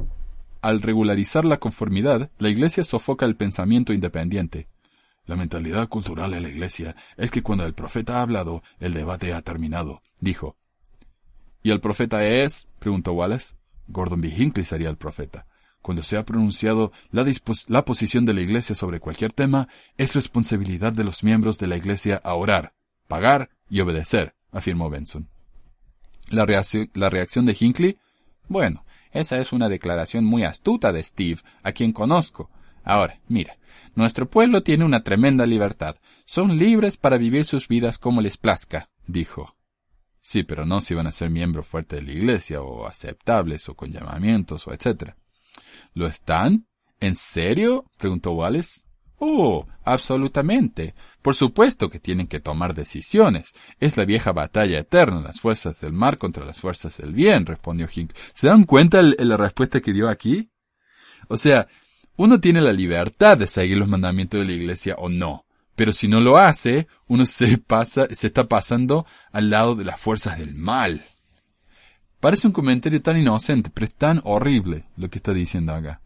al regularizar la conformidad, la iglesia sofoca el pensamiento independiente, la mentalidad cultural de la Iglesia es que cuando el profeta ha hablado, el debate ha terminado, dijo. ¿Y el profeta es? preguntó Wallace. Gordon B. Hinckley sería el profeta. Cuando se ha pronunciado la, la posición de la Iglesia sobre cualquier tema, es responsabilidad de los miembros de la Iglesia a orar, pagar y obedecer, afirmó Benson. La la reacción de Hinckley? Bueno, esa es una declaración muy astuta de Steve, a quien conozco. Ahora, mira, nuestro pueblo tiene una tremenda libertad. Son libres para vivir sus vidas como les plazca, dijo. Sí, pero no si van a ser miembros fuertes de la iglesia, o aceptables, o con llamamientos, o etc. ¿Lo están? ¿En serio? preguntó Wallace. Oh, absolutamente. Por supuesto que tienen que tomar decisiones. Es la vieja batalla eterna, las fuerzas del mar contra las fuerzas del bien, respondió Hink. ¿Se dan cuenta de la respuesta que dio aquí? O sea, uno tiene la libertad de seguir los mandamientos de la iglesia o no. Pero si no lo hace, uno se pasa, se está pasando al lado de las fuerzas del mal. Parece un comentario tan inocente, pero es tan horrible lo que está diciendo acá.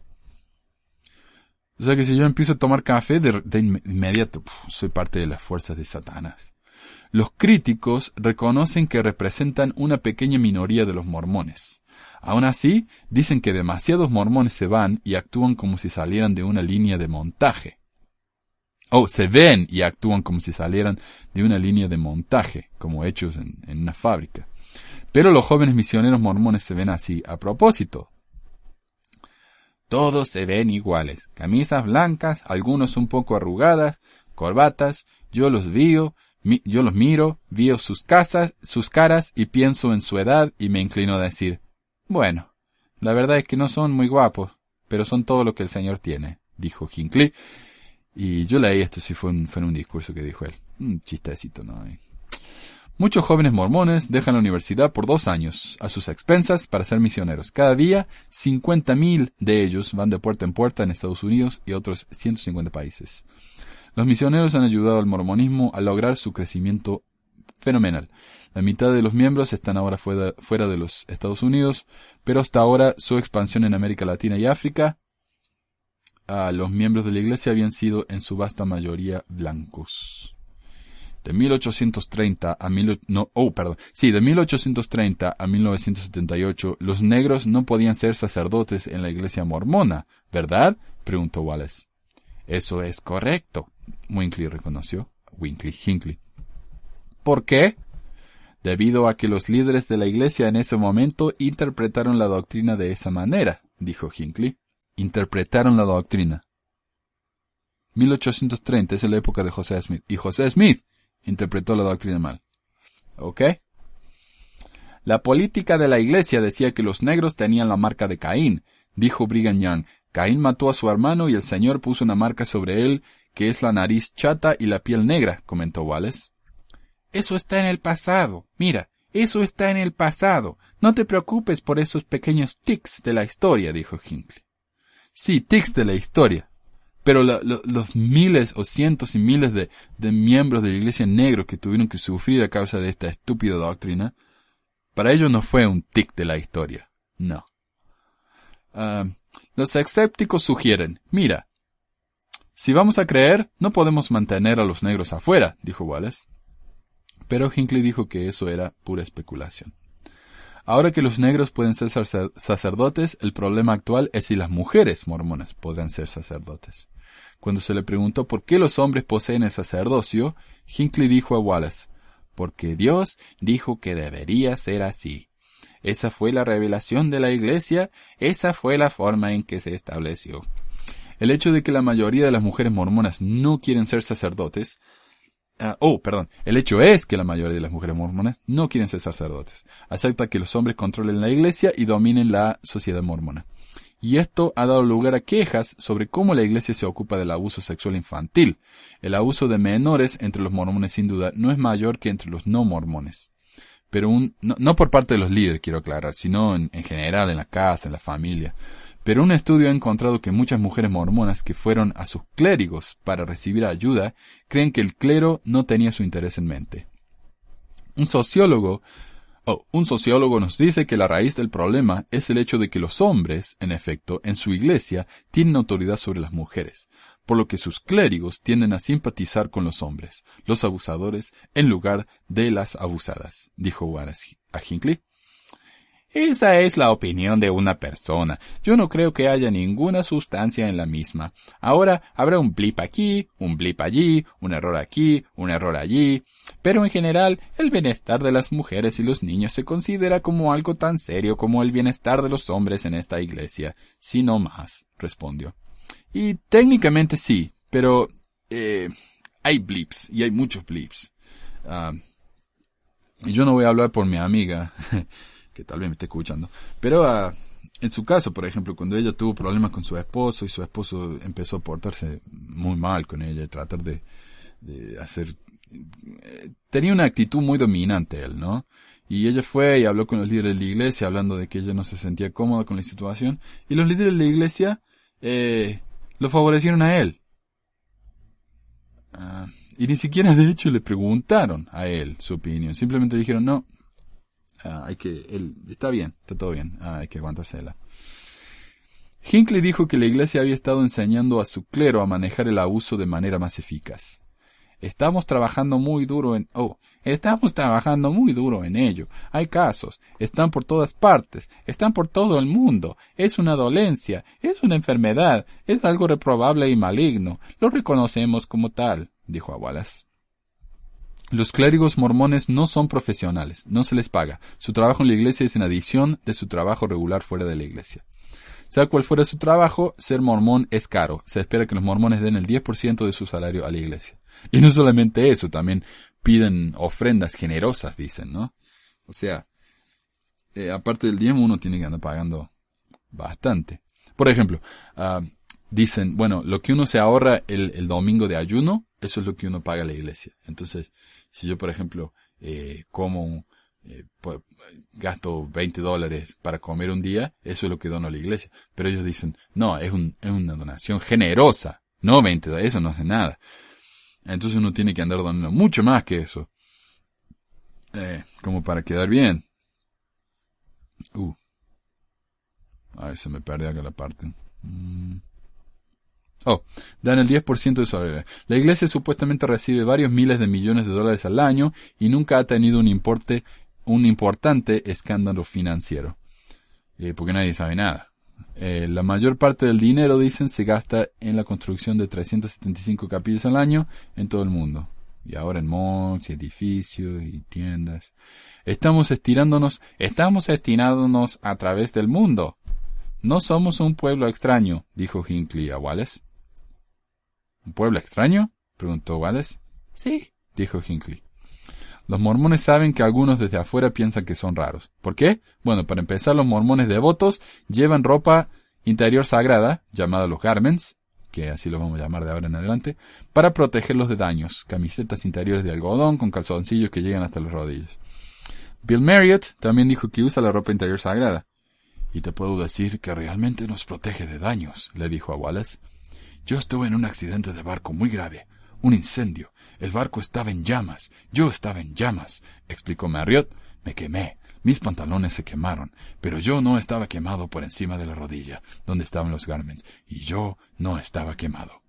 O sea que si yo empiezo a tomar café, de, inmediato soy parte de las fuerzas de Satanás. Los críticos reconocen que representan una pequeña minoría de los mormones. Aún así, dicen que demasiados mormones se van y actúan como si salieran de una línea de montaje. Oh, se ven y actúan como si salieran de una línea de montaje, como hechos en, en una fábrica. Pero los jóvenes misioneros mormones se ven así a propósito. Todos se ven iguales, camisas blancas, algunos un poco arrugadas, corbatas, yo los veo, yo los miro, veo sus casas, sus caras y pienso en su edad y me inclino a decir, bueno, la verdad es que no son muy guapos, pero son todo lo que el Señor tiene, dijo Hinckley. Y yo leí esto si fue, un, fue un discurso que dijo él. Un chistecito, ¿no? Muchos jóvenes mormones dejan la universidad por dos años, a sus expensas, para ser misioneros. Cada día, 50.000 de ellos van de puerta en puerta en Estados Unidos y otros 150 países. Los misioneros han ayudado al mormonismo a lograr su crecimiento fenomenal. La mitad de los miembros están ahora fuera, de los Estados Unidos, pero hasta ahora su expansión en América Latina y África, a los miembros de la Iglesia habían sido en su vasta mayoría blancos. De 1830 a no, oh, perdón, sí, de 1830 a 1978 los negros no podían ser sacerdotes en la Iglesia mormona, ¿verdad? preguntó Wallace. Eso es correcto, Winkley reconoció. Winkley, Hinckley. ¿Por qué? Debido a que los líderes de la Iglesia en ese momento interpretaron la doctrina de esa manera, dijo Hinckley. Interpretaron la doctrina. 1830 es la época de José Smith. Y José Smith interpretó la doctrina mal. ¿Ok? La política de la iglesia decía que los negros tenían la marca de Caín, dijo Brigham Young. Caín mató a su hermano y el Señor puso una marca sobre él, que es la nariz chata y la piel negra, comentó Wallace. Eso está en el pasado. Mira, eso está en el pasado. No te preocupes por esos pequeños tics de la historia, dijo Hinckley. Sí, tics de la historia. Pero los miles o cientos y miles de, miembros de la iglesia negros que tuvieron que sufrir a causa de esta estúpida doctrina, para ellos no fue un tic de la historia. No. Ah, los escépticos sugieren, mira, si vamos a creer, no podemos mantener a los negros afuera, dijo Wallace pero Hinckley dijo que eso era pura especulación. Ahora que los negros pueden ser sacerdotes, el problema actual es si las mujeres mormonas podrán ser sacerdotes. Cuando se le preguntó por qué los hombres poseen el sacerdocio, Hinckley dijo a Wallace, porque Dios dijo que debería ser así. Esa fue la revelación de la Iglesia, esa fue la forma en que se estableció. El hecho de que la mayoría de las mujeres mormonas no quieren ser sacerdotes Ah, oh, perdón. El hecho es que la mayoría de las mujeres mormonas no quieren ser sacerdotes. Acepta que los hombres controlen la iglesia y dominen la sociedad mormona. Y esto ha dado lugar a quejas sobre cómo la iglesia se ocupa del abuso sexual infantil. El abuso de menores entre los mormones sin duda no es mayor que entre los no mormones. Pero un, no, por parte de los líderes, quiero aclarar, sino en general, en la casa, en la familia. Pero un estudio ha encontrado que muchas mujeres mormonas que fueron a sus clérigos para recibir ayuda creen que el clero no tenía su interés en mente. Un sociólogo oh, un sociólogo nos dice que la raíz del problema es el hecho de que los hombres, en efecto, en su iglesia, tienen autoridad sobre las mujeres, por lo que sus clérigos tienden a simpatizar con los hombres, los abusadores, en lugar de las abusadas, dijo Wallace a Hinckley. Esa es la opinión de una persona. Yo no creo que haya ninguna sustancia en la misma. Ahora habrá un blip aquí, un blip allí, un error aquí, un error allí. Pero en general, el bienestar de las mujeres y los niños se considera como algo tan serio como el bienestar de los hombres en esta iglesia, si no más, respondió. Y técnicamente sí, pero eh, hay blips, y hay muchos blips. Y yo no voy a hablar por mi amiga. <laughs> que tal vez me esté escuchando. Pero ah, en su caso, por ejemplo, cuando ella tuvo problemas con su esposo y su esposo empezó a portarse muy mal con ella y tratar de, hacer... Eh, tenía una actitud muy dominante él, ¿no? Y ella fue y habló con los líderes de la iglesia hablando de que ella no se sentía cómoda con la situación. Y los líderes de la iglesia eh, lo favorecieron a él. Ah, y ni siquiera de hecho le preguntaron a él su opinión. Simplemente dijeron, no, Ah, hay que, él, está bien, está todo bien, ah, hay que aguantársela. Hinckley dijo que la iglesia había estado enseñando a su clero a manejar el abuso de manera más eficaz. Estamos trabajando muy duro en, oh, estamos trabajando muy duro en ello. Hay casos, están por todas partes, están por todo el mundo. Es una dolencia, es una enfermedad, es algo reprobable y maligno. Lo reconocemos como tal, dijo a Wallace. Los clérigos mormones no son profesionales, no se les paga. Su trabajo en la iglesia es en adición de su trabajo regular fuera de la iglesia. Sea cual fuera su trabajo, ser mormón es caro. Se espera que los mormones den el 10% de su salario a la iglesia. Y no solamente eso, también piden ofrendas generosas, dicen, ¿no? O sea, eh, aparte del diezmo uno tiene que andar pagando bastante. Por ejemplo, ah, dicen, bueno, lo que uno se ahorra el, el domingo de ayuno, eso es lo que uno paga a la iglesia. Entonces, si yo, por ejemplo, eh, como, eh, gasto 20 dólares para comer un día, eso es lo que dono a la iglesia. Pero ellos dicen, no, es, un, es una donación generosa, no 20 dólares, eso no hace nada. Entonces uno tiene que andar donando mucho más que eso. Eh, como para quedar bien. Uh. A se me perdió acá la parte. Mm. Oh, dan el 10% de su La iglesia supuestamente recibe varios miles de millones de dólares al año y nunca ha tenido un importe, un importante escándalo financiero. Eh, porque nadie sabe nada. Eh, la mayor parte del dinero, dicen, se gasta en la construcción de 375 capillas al año en todo el mundo. Y ahora en malls y edificios y tiendas. Estamos estirándonos, estamos estirándonos a través del mundo. No somos un pueblo extraño, dijo Hinckley a Wallace. ¿Un pueblo extraño? preguntó Wallace. Sí, dijo Hinckley. Los mormones saben que algunos desde afuera piensan que son raros. ¿Por qué? Bueno, para empezar, los mormones devotos llevan ropa interior sagrada, llamada los garments, que así lo vamos a llamar de ahora en adelante, para protegerlos de daños, camisetas interiores de algodón con calzoncillos que llegan hasta los rodillos. Bill Marriott también dijo que usa la ropa interior sagrada. Y te puedo decir que realmente nos protege de daños, le dijo a Wallace. Yo estuve en un accidente de barco muy grave, un incendio. El barco estaba en llamas. Yo estaba en llamas, explicó Marriott. Me quemé. Mis pantalones se quemaron, pero yo no estaba quemado por encima de la rodilla, donde estaban los garments, y yo no estaba quemado.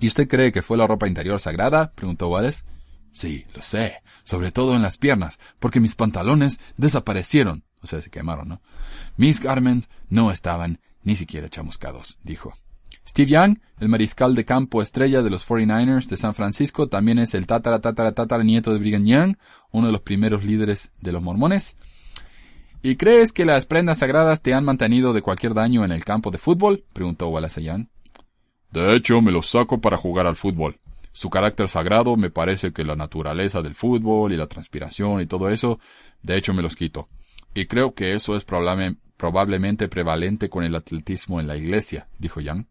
¿Y usted cree que fue la ropa interior sagrada? preguntó Wallace. Sí, lo sé, sobre todo en las piernas, porque mis pantalones desaparecieron, o sea, se quemaron, ¿no? Mis garments no estaban ni siquiera chamuscados, dijo. Steve Young, el mariscal de campo estrella de los 49ers de San Francisco, también es el tatara tatara tatara nieto de Brigham Young, uno de los primeros líderes de los mormones. ¿Y crees que las prendas sagradas te han mantenido de cualquier daño en el campo de fútbol? preguntó Wallace Young. De hecho, me los saco para jugar al fútbol. Su carácter sagrado me parece que la naturaleza del fútbol y la transpiración y todo eso, de hecho me los quito. Y creo que eso es probablemente prevalente con el atletismo en la iglesia, dijo Young.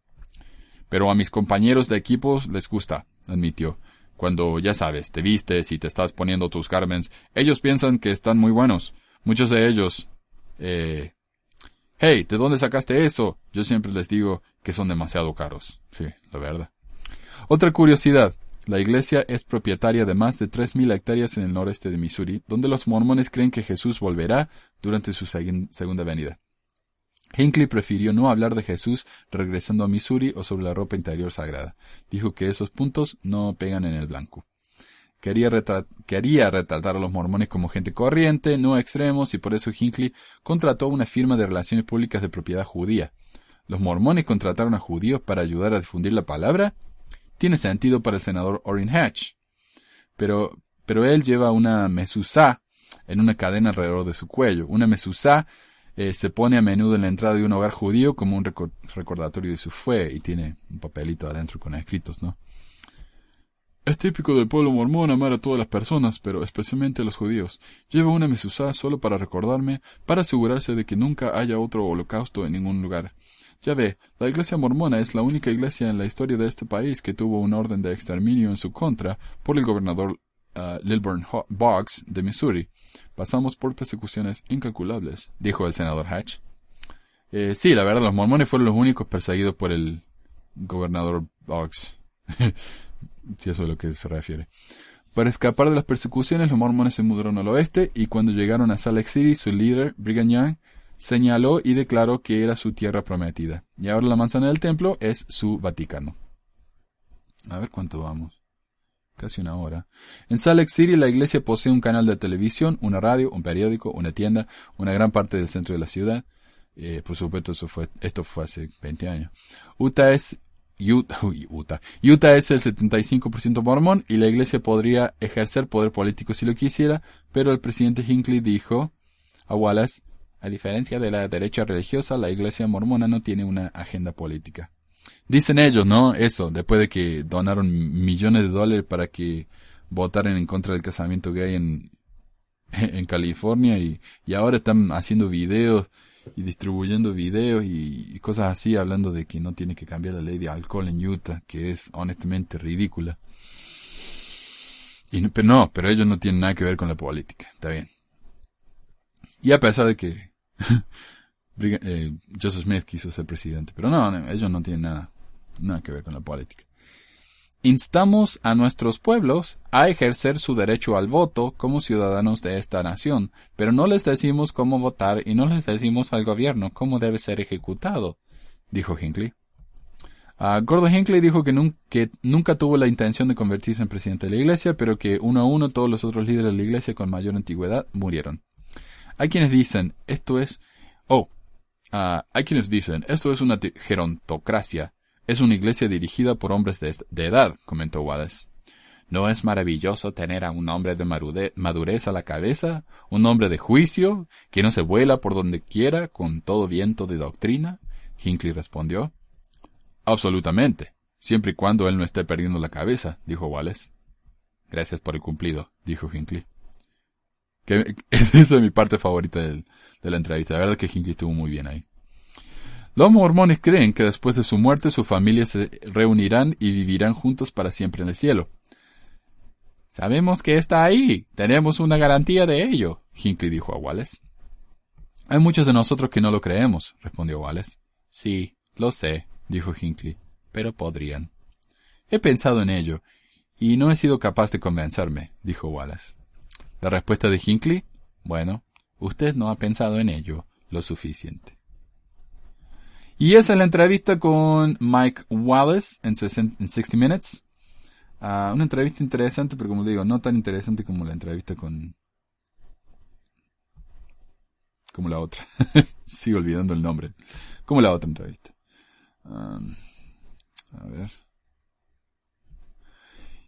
Pero a mis compañeros de equipos les gusta, admitió. Cuando, ya sabes, te vistes y te estás poniendo tus garments, ellos piensan que están muy buenos. Muchos de ellos, eh, hey, ¿de dónde sacaste eso? Yo siempre les digo que son demasiado caros. Sí, la verdad. Otra curiosidad. La iglesia es propietaria de más de 3.000 hectáreas en el noreste de Missouri, donde los mormones creen que Jesús volverá durante su segunda venida. Hinckley prefirió no hablar de Jesús regresando a Missouri o sobre la ropa interior sagrada. Dijo que esos puntos no pegan en el blanco. Quería, retratar a los mormones como gente corriente, no extremos, y por eso Hinckley contrató una firma de relaciones públicas de propiedad judía. ¿Los mormones contrataron a judíos para ayudar a difundir la palabra? Tiene sentido para el senador Orrin Hatch. Pero, pero él lleva una mesuzá en una cadena alrededor de su cuello. Una mesuzá eh, se pone a menudo en la entrada de un hogar judío como un recordatorio de su fe y tiene un papelito adentro con escritos, ¿no? Es típico del pueblo mormón amar a todas las personas, pero especialmente a los judíos. Lleva una mesuzá solo para recordarme, para asegurarse de que nunca haya otro holocausto en ningún lugar. Ya ve, la iglesia mormona es la única iglesia en la historia de este país que tuvo un orden de exterminio en su contra por el gobernador uh, Lilburn Boggs de Missouri. Pasamos por persecuciones incalculables, dijo el senador Hatch. Eh, sí, la verdad, los mormones fueron los únicos perseguidos por el gobernador Boggs. <laughs> si eso es a lo que se refiere. Para escapar de las persecuciones, los mormones se mudaron al oeste y cuando llegaron a Salt Lake City, su líder, Brigham Young, señaló y declaró que era su tierra prometida. Y ahora la manzana del templo es su Vaticano. A ver cuánto vamos casi una hora. En Salt Lake City la iglesia posee un canal de televisión, una radio, un periódico, una tienda, una gran parte del centro de la ciudad. Eh, por supuesto, eso fue, esto fue hace 20 años. Utah es Utah, <laughs> Utah. Utah es el 75% mormón y la iglesia podría ejercer poder político si lo quisiera, pero el presidente Hinckley dijo a Wallace, a diferencia de la derecha religiosa, la iglesia mormona no tiene una agenda política. Dicen ellos, ¿no? Eso, después de que donaron millones de dólares para que votaran en contra del casamiento gay en, <laughs> en California y, y ahora están haciendo videos y distribuyendo videos y, cosas así hablando de que no tiene que cambiar la ley de alcohol en Utah, que es honestamente ridícula. Y, pero no, pero ellos no tienen nada que ver con la política, está bien. Y a pesar de que <laughs> eh, Joseph Smith quiso ser presidente, pero no, ellos no tienen nada nada que ver con la política. Instamos a nuestros pueblos a ejercer su derecho al voto como ciudadanos de esta nación, pero no les decimos cómo votar y no les decimos al gobierno cómo debe ser ejecutado, dijo Hinckley. Uh, Gordon Hinckley dijo que, que, nunca tuvo la intención de convertirse en presidente de la iglesia, pero que uno a uno todos los otros líderes de la iglesia con mayor antigüedad murieron. Hay quienes dicen, esto es, oh, uh, hay quienes dicen, esto es una gerontocracia, es una iglesia dirigida por hombres de, edad, comentó Wallace. ¿No es maravilloso tener a un hombre de madurez a la cabeza, un hombre de juicio, que no se vuela por donde quiera con todo viento de doctrina? Hinckley respondió. Absolutamente, siempre y cuando él no esté perdiendo la cabeza, dijo Wallace. Gracias por el cumplido, dijo Hinckley. Que, esa <laughs> es mi parte favorita de la entrevista. La verdad que Hinckley estuvo muy bien ahí. Los mormones creen que después de su muerte su familia se reunirán y vivirán juntos para siempre en el cielo. Sabemos que está ahí. Tenemos una garantía de ello, Hinckley dijo a Wallace. Hay muchos de nosotros que no lo creemos, respondió Wallace. Sí, lo sé, dijo Hinckley, pero podrían. He pensado en ello, y no he sido capaz de convencerme, dijo Wallace. La respuesta de Hinckley, bueno, usted no ha pensado en ello lo suficiente. Y esa es la entrevista con Mike Wallace en, 60 Minutes. Ah, una entrevista interesante, pero como digo, no tan interesante como la entrevista con... Como la otra. <laughs> Sigo olvidando el nombre. Como la otra entrevista. A ver.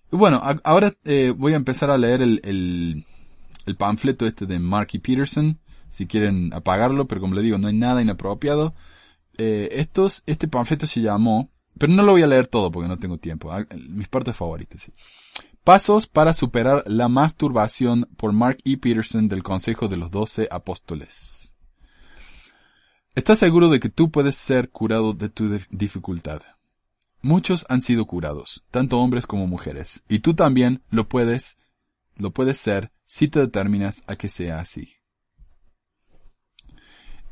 Bueno, ahora eh, voy a empezar a leer el, el panfleto este de Marky Peterson. Si quieren apagarlo, pero como le digo, no hay nada inapropiado. Eh, estos, este panfleto se llamó, pero no lo voy a leer todo porque no tengo tiempo. Ah, mis partes favoritas, sí. Pasos para superar la masturbación por Mark E. Peterson del Consejo de los Doce Apóstoles. ¿Estás seguro de que tú puedes ser curado de tu dificultad? Muchos han sido curados, tanto hombres como mujeres, y tú también lo puedes, lo puedes ser si te determinas a que sea así.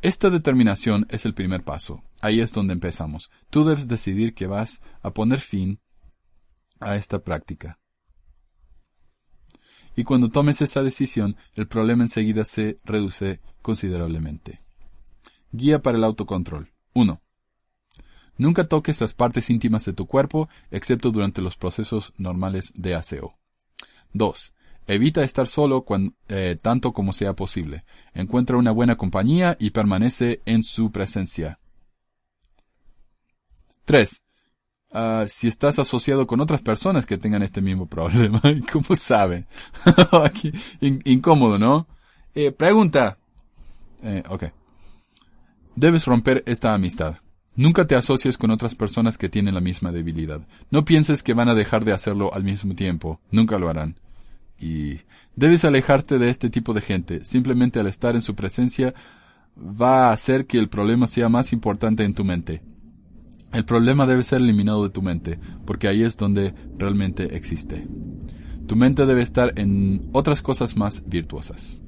Esta determinación es el primer paso. Ahí es donde empezamos. Tú debes decidir que vas a poner fin a esta práctica. Y cuando tomes esa decisión, el problema enseguida se reduce considerablemente. Guía para el autocontrol. 1. Nunca toques las partes íntimas de tu cuerpo, excepto durante los procesos normales de aseo. 2. Evita estar solo eh, tanto como sea posible. Encuentra una buena compañía y permanece en su presencia. 3. Ah, si estás asociado con otras personas que tengan este mismo problema, <laughs> ¿cómo sabe? <laughs> incómodo, ¿no? Eh, pregunta. Eh, ok. Debes romper esta amistad. Nunca te asocies con otras personas que tienen la misma debilidad. No pienses que van a dejar de hacerlo al mismo tiempo. Nunca lo harán y debes alejarte de este tipo de gente. Simplemente al estar en su presencia va a hacer que el problema sea más importante en tu mente. El problema debe ser eliminado de tu mente, porque ahí es donde realmente existe. Tu mente debe estar en otras cosas más virtuosas.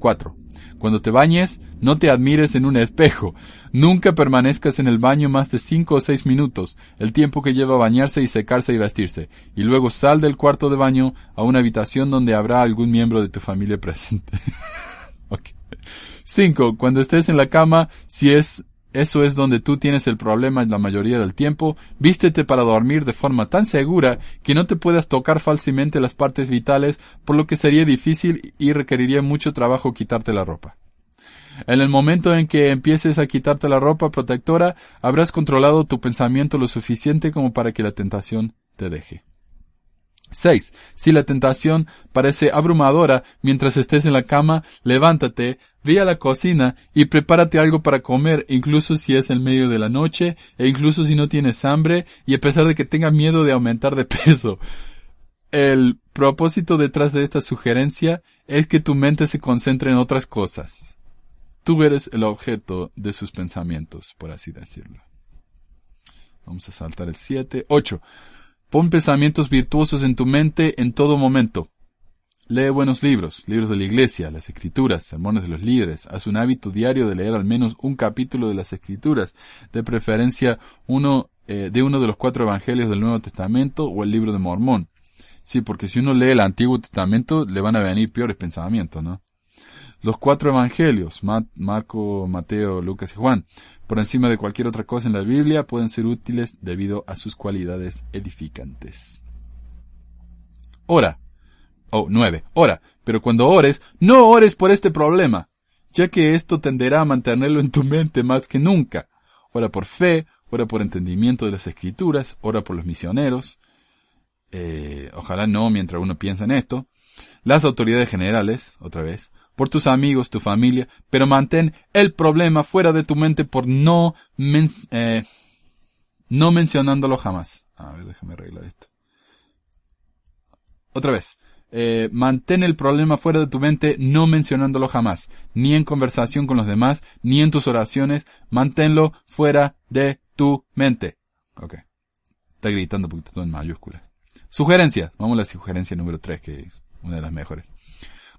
4. Cuando te bañes, no te admires en un espejo. Nunca permanezcas en el baño más de cinco o seis minutos, el tiempo que lleva bañarse y secarse y vestirse, y luego sal del cuarto de baño a una habitación donde habrá algún miembro de tu familia presente. <laughs> 5. Cuando estés en la cama, si es eso es donde tú tienes el problema la mayoría del tiempo, vístete para dormir de forma tan segura que no te puedas tocar falsamente las partes vitales, por lo que sería difícil y requeriría mucho trabajo quitarte la ropa. En el momento en que empieces a quitarte la ropa protectora, habrás controlado tu pensamiento lo suficiente como para que la tentación te deje. 6. Si la tentación parece abrumadora mientras estés en la cama, levántate, ve a la cocina y prepárate algo para comer, incluso si es en medio de la noche, e incluso si no tienes hambre, y a pesar de que tengas miedo de aumentar de <laughs> peso. El propósito detrás de esta sugerencia es que tu mente se concentre en otras cosas. Tú eres el objeto de sus pensamientos, por así decirlo. Vamos a saltar el 7. 8. Pon pensamientos virtuosos en tu mente en todo momento. Lee buenos libros, libros de la iglesia, las escrituras, sermones de los líderes. Haz un hábito diario de leer al menos un capítulo de las escrituras, de preferencia uno eh, de uno de los cuatro evangelios del Nuevo Testamento o el libro de Mormón. Sí, porque si uno lee el Antiguo Testamento le van a venir peores pensamientos, ¿no? Los cuatro evangelios, Marco, Mateo, Lucas y Juan, por encima de cualquier otra cosa en la Biblia, pueden ser útiles debido a sus cualidades edificantes. Ora. Oh, nueve. Ora. Pero cuando ores, no ores por este problema, ya que esto tenderá a mantenerlo en tu mente más que nunca. Ora por fe, ora por entendimiento de las escrituras, ora por los misioneros. Eh, ojalá no mientras uno piensa en esto. Las autoridades generales, otra vez, por tus amigos, tu familia, pero mantén el problema fuera de tu mente por no, eh, no mencionándolo jamás. A ver, déjame arreglar esto. Otra vez. Eh, mantén el problema fuera de tu mente no mencionándolo jamás, ni en conversación con los demás, ni en tus oraciones, manténlo fuera de tu mente. Ok. Está gritando porque todo en mayúsculas. Sugerencia. Vamos a la sugerencia número 3, que es una de las mejores.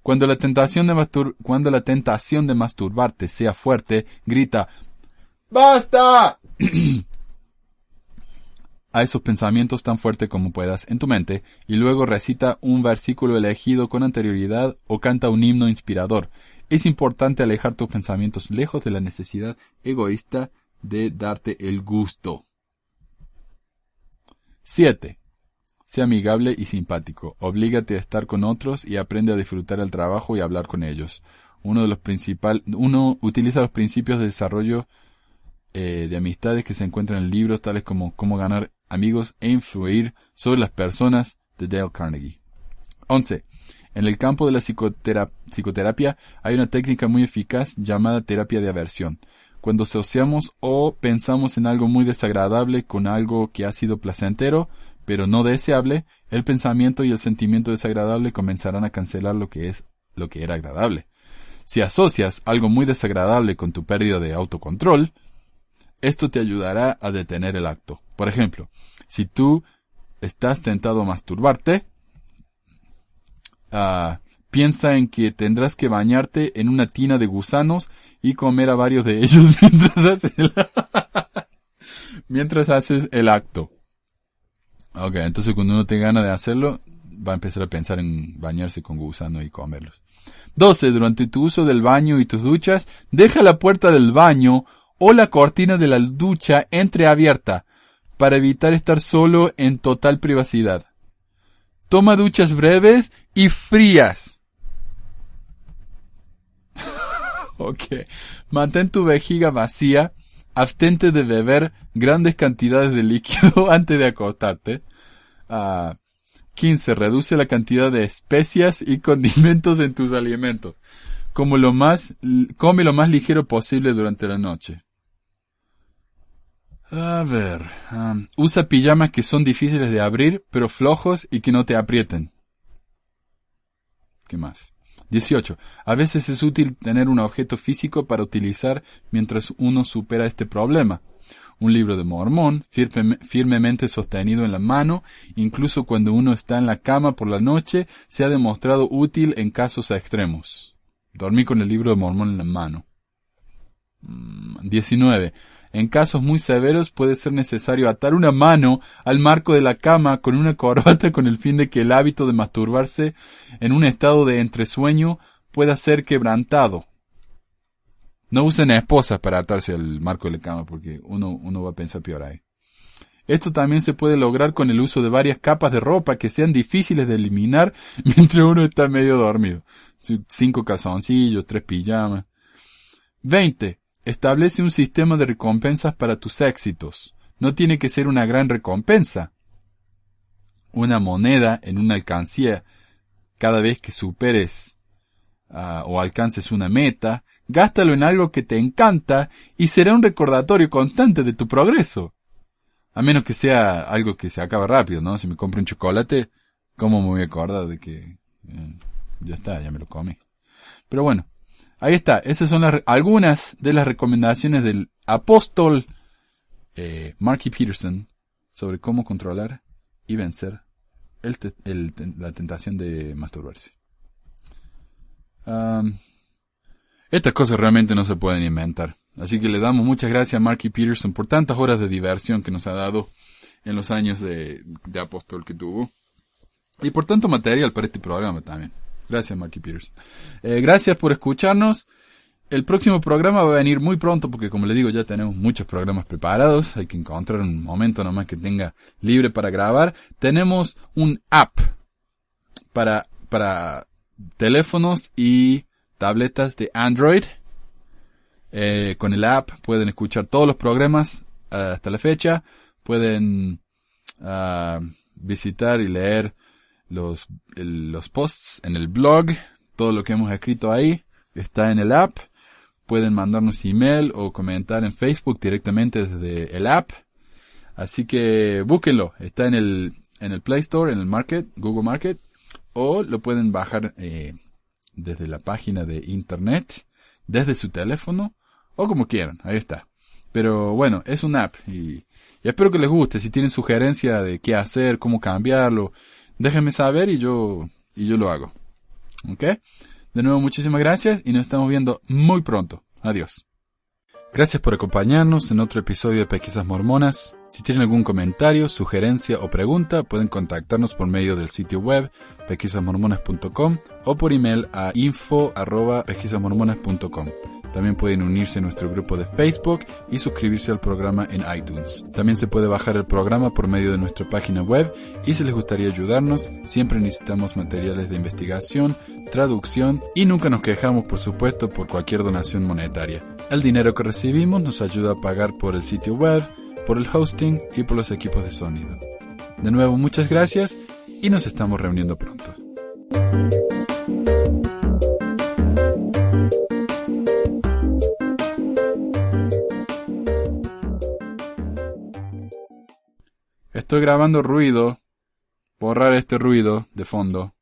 Cuando la tentación de cuando la tentación de masturbarte sea fuerte, grita ¡Basta! <clears throat> a esos pensamientos tan fuertes como puedas en tu mente y luego recita un versículo elegido con anterioridad o canta un himno inspirador. Es importante alejar tus pensamientos lejos de la necesidad egoísta de darte el gusto. 7. Sea amigable y simpático. Oblígate a estar con otros y aprende a disfrutar el trabajo y hablar con ellos. Uno de los principal, uno utiliza los principios de desarrollo eh, de amistades que se encuentran en libros tales como Cómo ganar amigos e influir sobre las personas de Dale Carnegie. 11. En el campo de la psicoterapia hay una técnica muy eficaz llamada terapia de aversión. Cuando asociamos o pensamos en algo muy desagradable con algo que ha sido placentero, pero no deseable, el pensamiento y el sentimiento desagradable comenzarán a cancelar lo que es lo que era agradable. Si asocias algo muy desagradable con tu pérdida de autocontrol, esto te ayudará a detener el acto. Por ejemplo, si tú estás tentado a masturbarte, uh, piensa en que tendrás que bañarte en una tina de gusanos y comer a varios de ellos <laughs> mientras haces el, <laughs> mientras haces el acto. Ok, entonces cuando uno te gana de hacerlo, va a empezar a pensar en bañarse con gusanos y comerlos. 12. Durante tu uso del baño y tus duchas, deja la puerta del baño o la cortina de la ducha entreabierta para evitar estar solo en total privacidad. Toma duchas breves y frías. <laughs> ok. Mantén tu vejiga vacía. Abstente de beber grandes cantidades de líquido <laughs> antes de acostarte. 15. Ah, reduce la cantidad de especias y condimentos en tus alimentos. Como lo más, come lo más ligero posible durante la noche. A ver, usa pijamas que son difíciles de abrir, pero flojos y que no te aprieten. ¿Qué más? 18. A veces es útil tener un objeto físico para utilizar mientras uno supera este problema. Un libro de Mormón, firmemente sostenido en la mano, incluso cuando uno está en la cama por la noche, se ha demostrado útil en casos extremos. Dormí con el libro de Mormón en la mano. 19. En casos muy severos puede ser necesario atar una mano al marco de la cama con una corbata con el fin de que el hábito de masturbarse en un estado de entresueño pueda ser quebrantado. No usen esposas para atarse al marco de la cama porque uno, uno va a pensar peor ahí. Esto también se puede lograr con el uso de varias capas de ropa que sean difíciles de eliminar <laughs> mientras uno está medio dormido. Cinco calzoncillos, tres pijamas. 20. Establece un sistema de recompensas para tus éxitos. No tiene que ser una gran recompensa. Una moneda en una alcancía cada vez que superes ah, o alcances una meta, gástalo en algo que te encanta y será un recordatorio constante de tu progreso. A menos que sea algo que se acaba rápido, ¿no? Si me compro un chocolate, ¿cómo me voy a acordar de que eh, ya está, ya me lo comí? Pero bueno, Ahí está, esas son algunas de las recomendaciones del apóstol eh, Marky Peterson sobre cómo controlar y vencer la tentación de masturbarse. estas cosas realmente no se pueden inventar. Así que le damos muchas gracias a Marky Peterson por tantas horas de diversión que nos ha dado en los años de, de apóstol que tuvo. Y por tanto material para este programa también. Gracias, Marky Peters. Eh, gracias por escucharnos. El próximo programa va a venir muy pronto porque, como le digo, ya tenemos muchos programas preparados. Hay que encontrar un momento nomás que tenga libre para grabar. Tenemos un app para, para teléfonos y tabletas de Android. Eh, con el app pueden escuchar todos los programas eh, hasta la fecha. Pueden ah, visitar y leer los, los posts en el blog, todo lo que hemos escrito ahí está en el app. Pueden mandarnos email o comentar en Facebook directamente desde el app. Así que búsquenlo. Está en el, en el Play Store, en el Market, Google Market. O lo pueden bajar eh, desde la página de Internet, desde su teléfono o como quieran. Ahí está. Pero bueno, es un app y, y espero que les guste. Si tienen sugerencia de qué hacer, cómo cambiarlo, déjenme saber y yo, y yo lo hago. ¿Ok? De nuevo, muchísimas gracias y nos estamos viendo muy pronto. Adiós. Gracias por acompañarnos en otro episodio de Pesquisas Mormonas. Si tienen algún comentario, sugerencia o pregunta, pueden contactarnos por medio del sitio web pesquisasmormonas.com o por email a info.pesquisasmormonas.com. También pueden unirse a nuestro grupo de Facebook y suscribirse al programa en iTunes. También se puede bajar el programa por medio de nuestra página web y si les gustaría ayudarnos, siempre necesitamos materiales de investigación, traducción y nunca nos quejamos, por supuesto, por cualquier donación monetaria. El dinero que recibimos nos ayuda a pagar por el sitio web, por el hosting y por los equipos de sonido. De nuevo, muchas gracias y nos estamos reuniendo pronto. Estoy grabando ruido. Borrar este ruido de fondo.